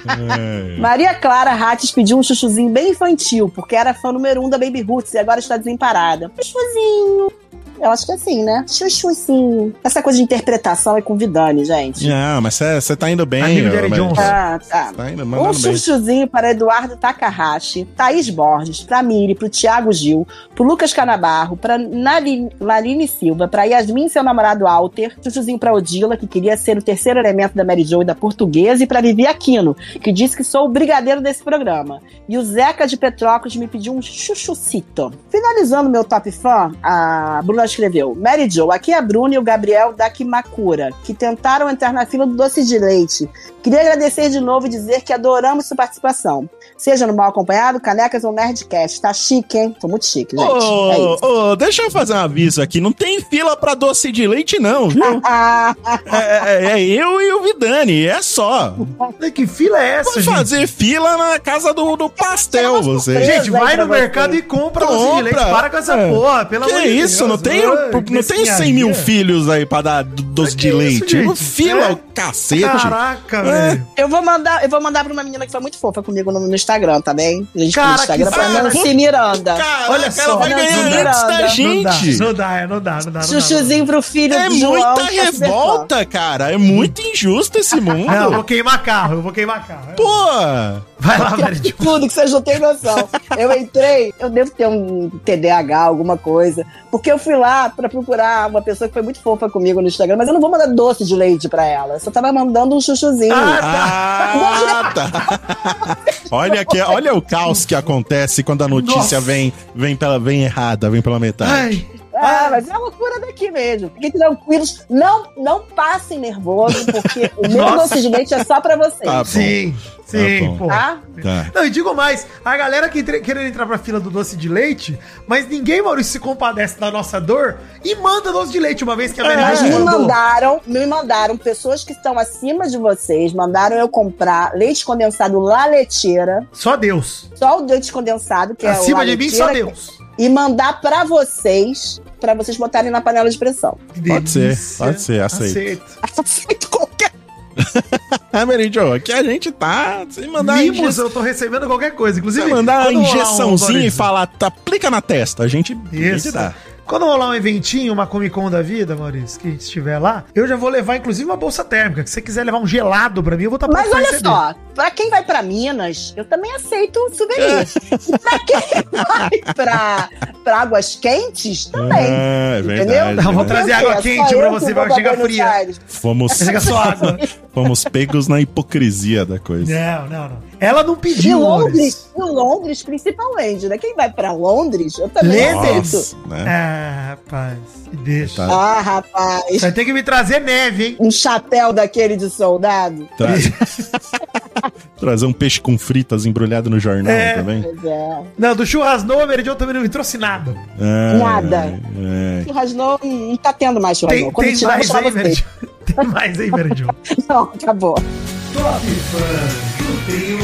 É. Maria Clara Rates pediu um chuchuzinho bem infantil, porque era fã número um da Baby Roots e agora está desemparada. Chuchuzinho. Eu acho que é assim, né? Chuchuzinho. Essa coisa de interpretação é com Vidani, gente. Não, mas você tá indo bem. Amigo de ó, Eric mas- Johnson. Ah, tá. Tá indo, Um mandando bem. chuchuzinho para Eduardo Takahashi, Thaís Borges, pra Miri, pro Thiago Gil, pro Lucas Canabarro, pra Nali- Laline Silva, pra Yasmin, seu namorado Alter, chuchuzinho pra Odila, que queria ser o terceiro elemento da Mary Jo e da Portuguesa, e pra Vivi Aquino, que disse que sou o brigadeiro desse programa. E o Zeca de Petrópolis me pediu um chuchucito. Finalizando meu top fã, a Bruna escreveu: Mary Jo, aqui é a Bruna e o Gabriel da Kimakura, que tentaram entrar na fila do doce de leite. Queria agradecer de novo e dizer que adoramos sua participação. Seja no Mal Acompanhado, Canecas ou Nerdcast. Tá chique, hein? Tô muito chique, gente. é Ô, isso. ô, deixa eu fazer um aviso aqui. Não tem fila pra doce de leite, não, viu? Ah, É, é- é eu e o Vidani, é só. Que fila é essa, Vai gente? fazer fila na casa do, do pastel, você. Gente, vai pra no você. mercado e compra doce de Compra. leite. Para com essa É. porra, pelo Que amor de isso? Deus. Não tem, Não tem 100 mil filhos aí pra dar do- doce Que de isso, leite. gente? Fila, É. o cacete. Caraca, É. velho. eu vou mandar, eu vou mandar pra uma menina que foi muito fofa comigo no, no Instagram, tá bem? A gente Cara, no Instagram pra Nancy Miranda. Caraca, Olha ela só. vai Não, ganhar não antes dá. da gente. não dá, é, não dá, não dá. Chuchuzinho pro filho É do João. muita é fã. revolta, cara. É muito injusto esse mundo. Não, eu vou queimar carro, eu vou queimar carro. Pô! Vai lá, Jo. Tudo que vocês não têm noção. Eu entrei, eu devo ter um TDAH, alguma coisa, porque eu fui lá pra procurar uma pessoa que foi muito fofa comigo no Instagram, mas eu não vou mandar doce de leite pra ela. Eu só tava mandando um chuchuzinho. Ah, tá. olha, que, olha o caos que acontece quando a notícia Nossa. vem, vem, pela, vem errada, vem pela metade. Ai, Ah, mas é a loucura daqui mesmo. Fiquem tranquilos. Não, não passem nervoso, porque o meu doce de leite é só pra vocês. Tá bom. Sim, sim, bom. pô. Tá? Tá. Não, e digo mais, a galera que entre- querendo entrar pra fila do doce de leite, mas ninguém, Maurício, se compadece da nossa dor e manda doce de leite uma vez que a Mas Melina me mandou. mandaram, me mandaram pessoas que estão acima de vocês, mandaram eu comprar leite condensado La Leteira, Só Deus. só o leite condensado, que é o Acima La de mim, só Deus. E mandar pra vocês, pra vocês botarem na panela de pressão. Pode ser, pode ser, aceito. Aceito qualquer Ah, Mary Jo, aqui a gente tá sem mandar Mimos, inje... eu tô recebendo qualquer coisa. Inclusive, Você mandar rolar um, injeçãozinha e falar, tá, aplica na testa, a gente, Isso. dá. Quando rolar um eventinho, uma Comic Con da vida, Maurício, que a gente estiver lá, eu já vou levar, inclusive, uma bolsa térmica. Que se você quiser levar um gelado pra mim, eu vou estar Mas olha só, pra quem vai pra Minas, eu também aceito um souvenir. E pra quem vai pra, pra águas quentes, também. É, é Entendeu? verdade. Não, vou trazer água Só quente que você, vai pra chegar fria. Aires. Fomos, Chega só água. fomos pegos na hipocrisia da coisa. Não, não, não. Ela não E pediu, Londres, e Londres principalmente, né? Quem vai pra Londres, eu também. Nossa, né? Ah, rapaz, me deixa. Tá. Ah, rapaz. Vai ter que me trazer neve, hein? Um chapéu daquele de soldado. Tra- Trazer um peixe com fritas embrulhado no jornal É. também. Pois é. Não, do churrasno, a Meridion também não me trouxe nada. Ai, Nada. ai. Churrasnou, não tá tendo mais churrasnou. Tem, tem mais aí. Meridion. Tem mais aí, Meridion. Não, acabou. Top Fã do trio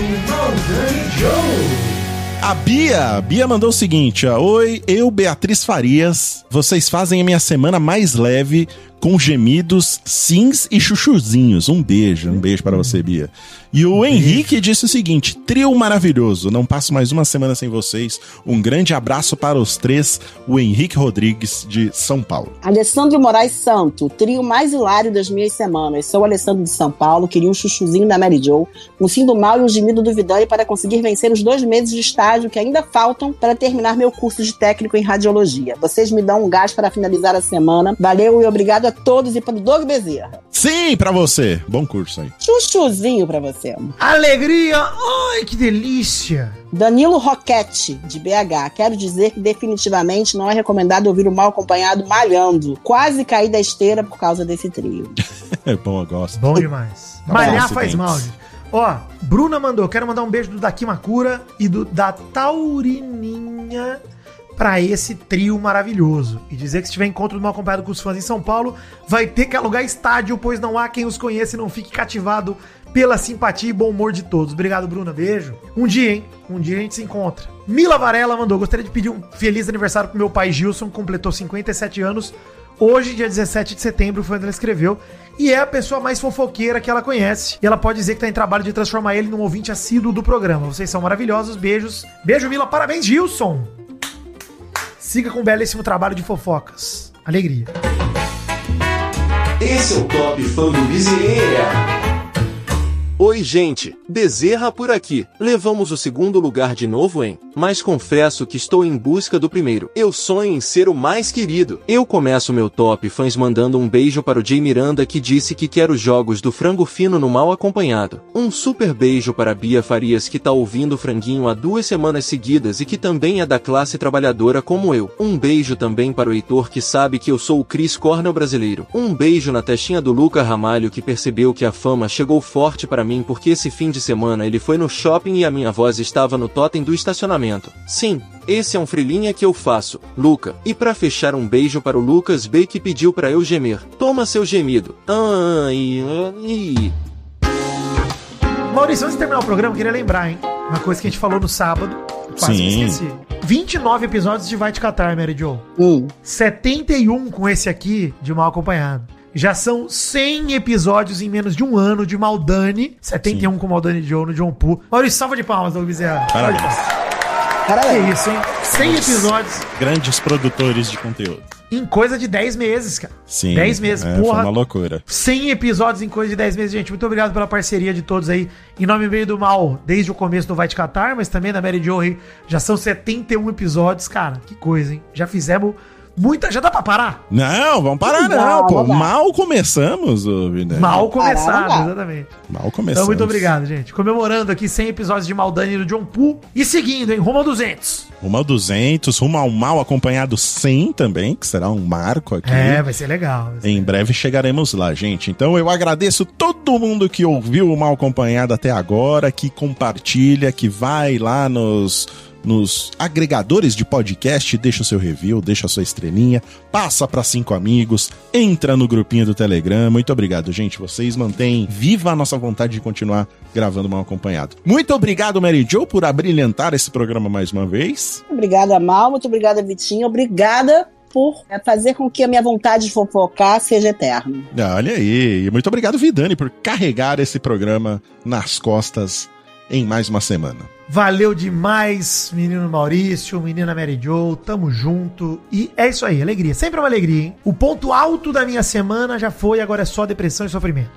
Joe. A Bia, a Bia mandou o seguinte, ó, Oi, eu, Beatriz Farias, vocês fazem a minha semana mais leve com gemidos, sims e chuchuzinhos. Um beijo, um beijo para você, Bia. E o Henrique disse o seguinte, trio maravilhoso, não passo mais uma semana sem vocês. Um grande abraço para os três, o Henrique Rodrigues, de São Paulo. Alessandro Moraes Santo, trio mais hilário das minhas semanas. Sou o Alessandro de São Paulo, queria um chuchuzinho da Mary Jo, um fim do mal e um gemido do Vidani para conseguir vencer os dois meses de estágio que ainda faltam para terminar meu curso de técnico em radiologia. Vocês me dão um gás para finalizar a semana. Valeu e obrigado a todos e para o Doug Bezerra. Sim, para você. Bom curso aí. Chuchuzinho para você. Alegria! Ai, que delícia! Danilo Roquete, de BH. Quero dizer que definitivamente não é recomendado ouvir o mal acompanhado malhando. Quase caí da esteira por causa desse trio. É bom, eu gosto. Bom demais. Malhar faz mal, gente. Ó, Bruna mandou, quero mandar um beijo do Daqui Makura e do da Taurininha pra esse trio maravilhoso. E dizer que se tiver encontro mal acompanhado com os fãs em São Paulo, vai ter que alugar estádio, pois não há quem os conheça e não fique cativado pela simpatia e bom humor de todos. Obrigado, Bruna. Beijo. Um dia, hein? Um dia a gente se encontra. Mila Varela mandou, gostaria de pedir um feliz aniversário pro meu pai Gilson, completou 57 anos. Hoje, dia 17 de setembro, foi onde ela escreveu. E é a pessoa mais fofoqueira que ela conhece. E ela pode dizer que tá em trabalho de transformar ele num ouvinte assíduo do programa. Vocês são maravilhosos. Beijos. Beijo, Mila. Parabéns, Gilson. Siga com um belíssimo trabalho de fofocas. Alegria. Esse é o Top Fã do Miseria. Oi, gente, Bezerra por aqui. Levamos o segundo lugar de novo, hein? Mas confesso que estou em busca do primeiro. Eu sonho em ser o mais querido. Eu começo meu top fãs mandando um beijo para o Jay Miranda que disse que quer os jogos do frango fino no mal acompanhado. Um super beijo para a Bia Farias que tá ouvindo o franguinho há duas semanas seguidas e que também é da classe trabalhadora como eu. Um beijo também para o Heitor que sabe que eu sou o Chris Cornell brasileiro. Um beijo na testinha do Luca Ramalho que percebeu que a fama chegou forte para mim porque esse fim de semana ele foi no shopping e a minha voz estava no totem do estacionamento. Sim, esse é um frilinha que eu faço, Luca. E pra fechar um beijo para o Lucas B que pediu para eu gemer. Toma seu gemido. Ai, ai. Maurício, antes de terminar o programa, eu queria lembrar, hein? Uma coisa que a gente falou no sábado. Quase Sim. que esqueci. 29 episódios de Vai Te Catar, Mary Jo. Hum. 71 com esse aqui de Mal Acompanhado. Já são 100 episódios em menos de um ano de Maldani. 71 com Maldani Joe no John Poo. Maurício, salva de palmas, Doug Bezerra. Parabéns. Que Parabéns. isso, hein? 100 episódios Grandes produtores de conteúdo. em coisa de 10 meses, cara. Sim. 10 meses, é, Foi porra. uma loucura. 100 episódios em coisa de 10 meses, gente. Muito obrigado pela parceria de todos aí. Em nome e meio do mal, desde o começo do Vai Te Catar, mas também da Mary Jo aí. Já são 71 episódios, cara. Que coisa, hein? Já fizemos Muita. Já dá pra parar? Não, vamos parar não, Não, pô. Mal começamos, ô. Mal começado, exatamente. Mal começamos. Então, muito obrigado, gente. Comemorando aqui 100 episódios de Maldani do John Poo. E seguindo, hein? Rumo ao 200. Rumo ao 200, rumo ao mal acompanhado 100 também, que será um marco aqui. É, vai ser legal. vai ser Em breve chegaremos lá, gente. Então eu agradeço todo mundo que ouviu o Mal Acompanhado até agora, que compartilha, que vai lá nos, nos agregadores de podcast, deixa o seu review, deixa a sua estrelinha, passa para cinco amigos, entra no grupinho do Telegram. Muito obrigado, gente. Vocês mantêm viva a nossa vontade de continuar gravando Mal Acompanhado. Muito obrigado, Mary Jo, por abrilhantar esse programa mais uma vez. Obrigada, Mal. Muito obrigada, Vitinho. Obrigada por é, fazer com que a minha vontade de fofocar seja eterna. Olha aí. E muito obrigado, Vidani, por carregar esse programa nas costas em mais uma semana. Valeu demais, menino Maurício, menina Mary Jo, tamo junto. E é isso aí, alegria. Sempre uma alegria, hein? O ponto alto da minha semana já foi, agora é só depressão e sofrimento.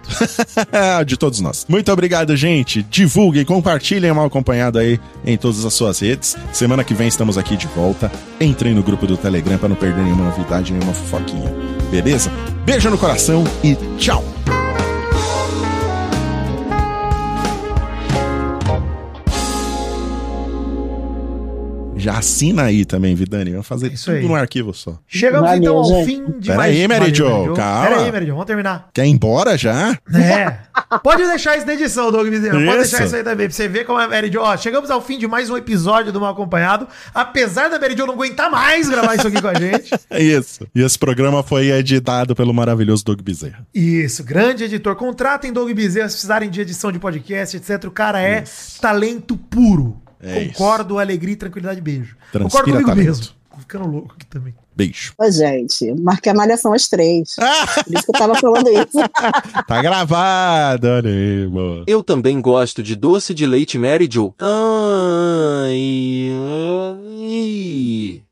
de todos nós. Muito obrigado, gente. Divulguem, compartilhem mal acompanhado aí em todas as suas redes. Semana que vem estamos aqui de volta. Entrem no grupo do Telegram para não perder nenhuma novidade, nenhuma fofoquinha. Beleza? Beijo no coração e tchau! Já assina aí também, Vidani. Vamos fazer Isso tudo aí. num arquivo só. Chegamos Valeu, então ao gente. fim de Pera mais... aí, Mary Jo, calma. Pera aí, Mary Jo, vamos terminar. Quer ir embora já? É. Pode deixar isso na edição, Doug Bezerra. Pode Isso. deixar isso aí também, pra você ver como é a Mary Jo. Ó, chegamos ao fim de mais um episódio do Mal Acompanhado. Apesar da Mary Jo não aguentar mais gravar isso aqui com a gente. É isso. E esse programa foi editado pelo maravilhoso Doug Bezerra. Isso, grande editor. Contratem Doug Bezerra se precisarem de edição de podcast, etc. O cara é talento puro. É Concordo, isso. alegria, tranquilidade beijo. Transpira Concordo comigo talento. mesmo. Ficando louco aqui também. Beijo. Ô, gente, marquei a malhação às três. Por isso que eu tava falando isso. tá gravado, amigo. Eu também gosto de doce de leite Mary Jo. Ai, ai.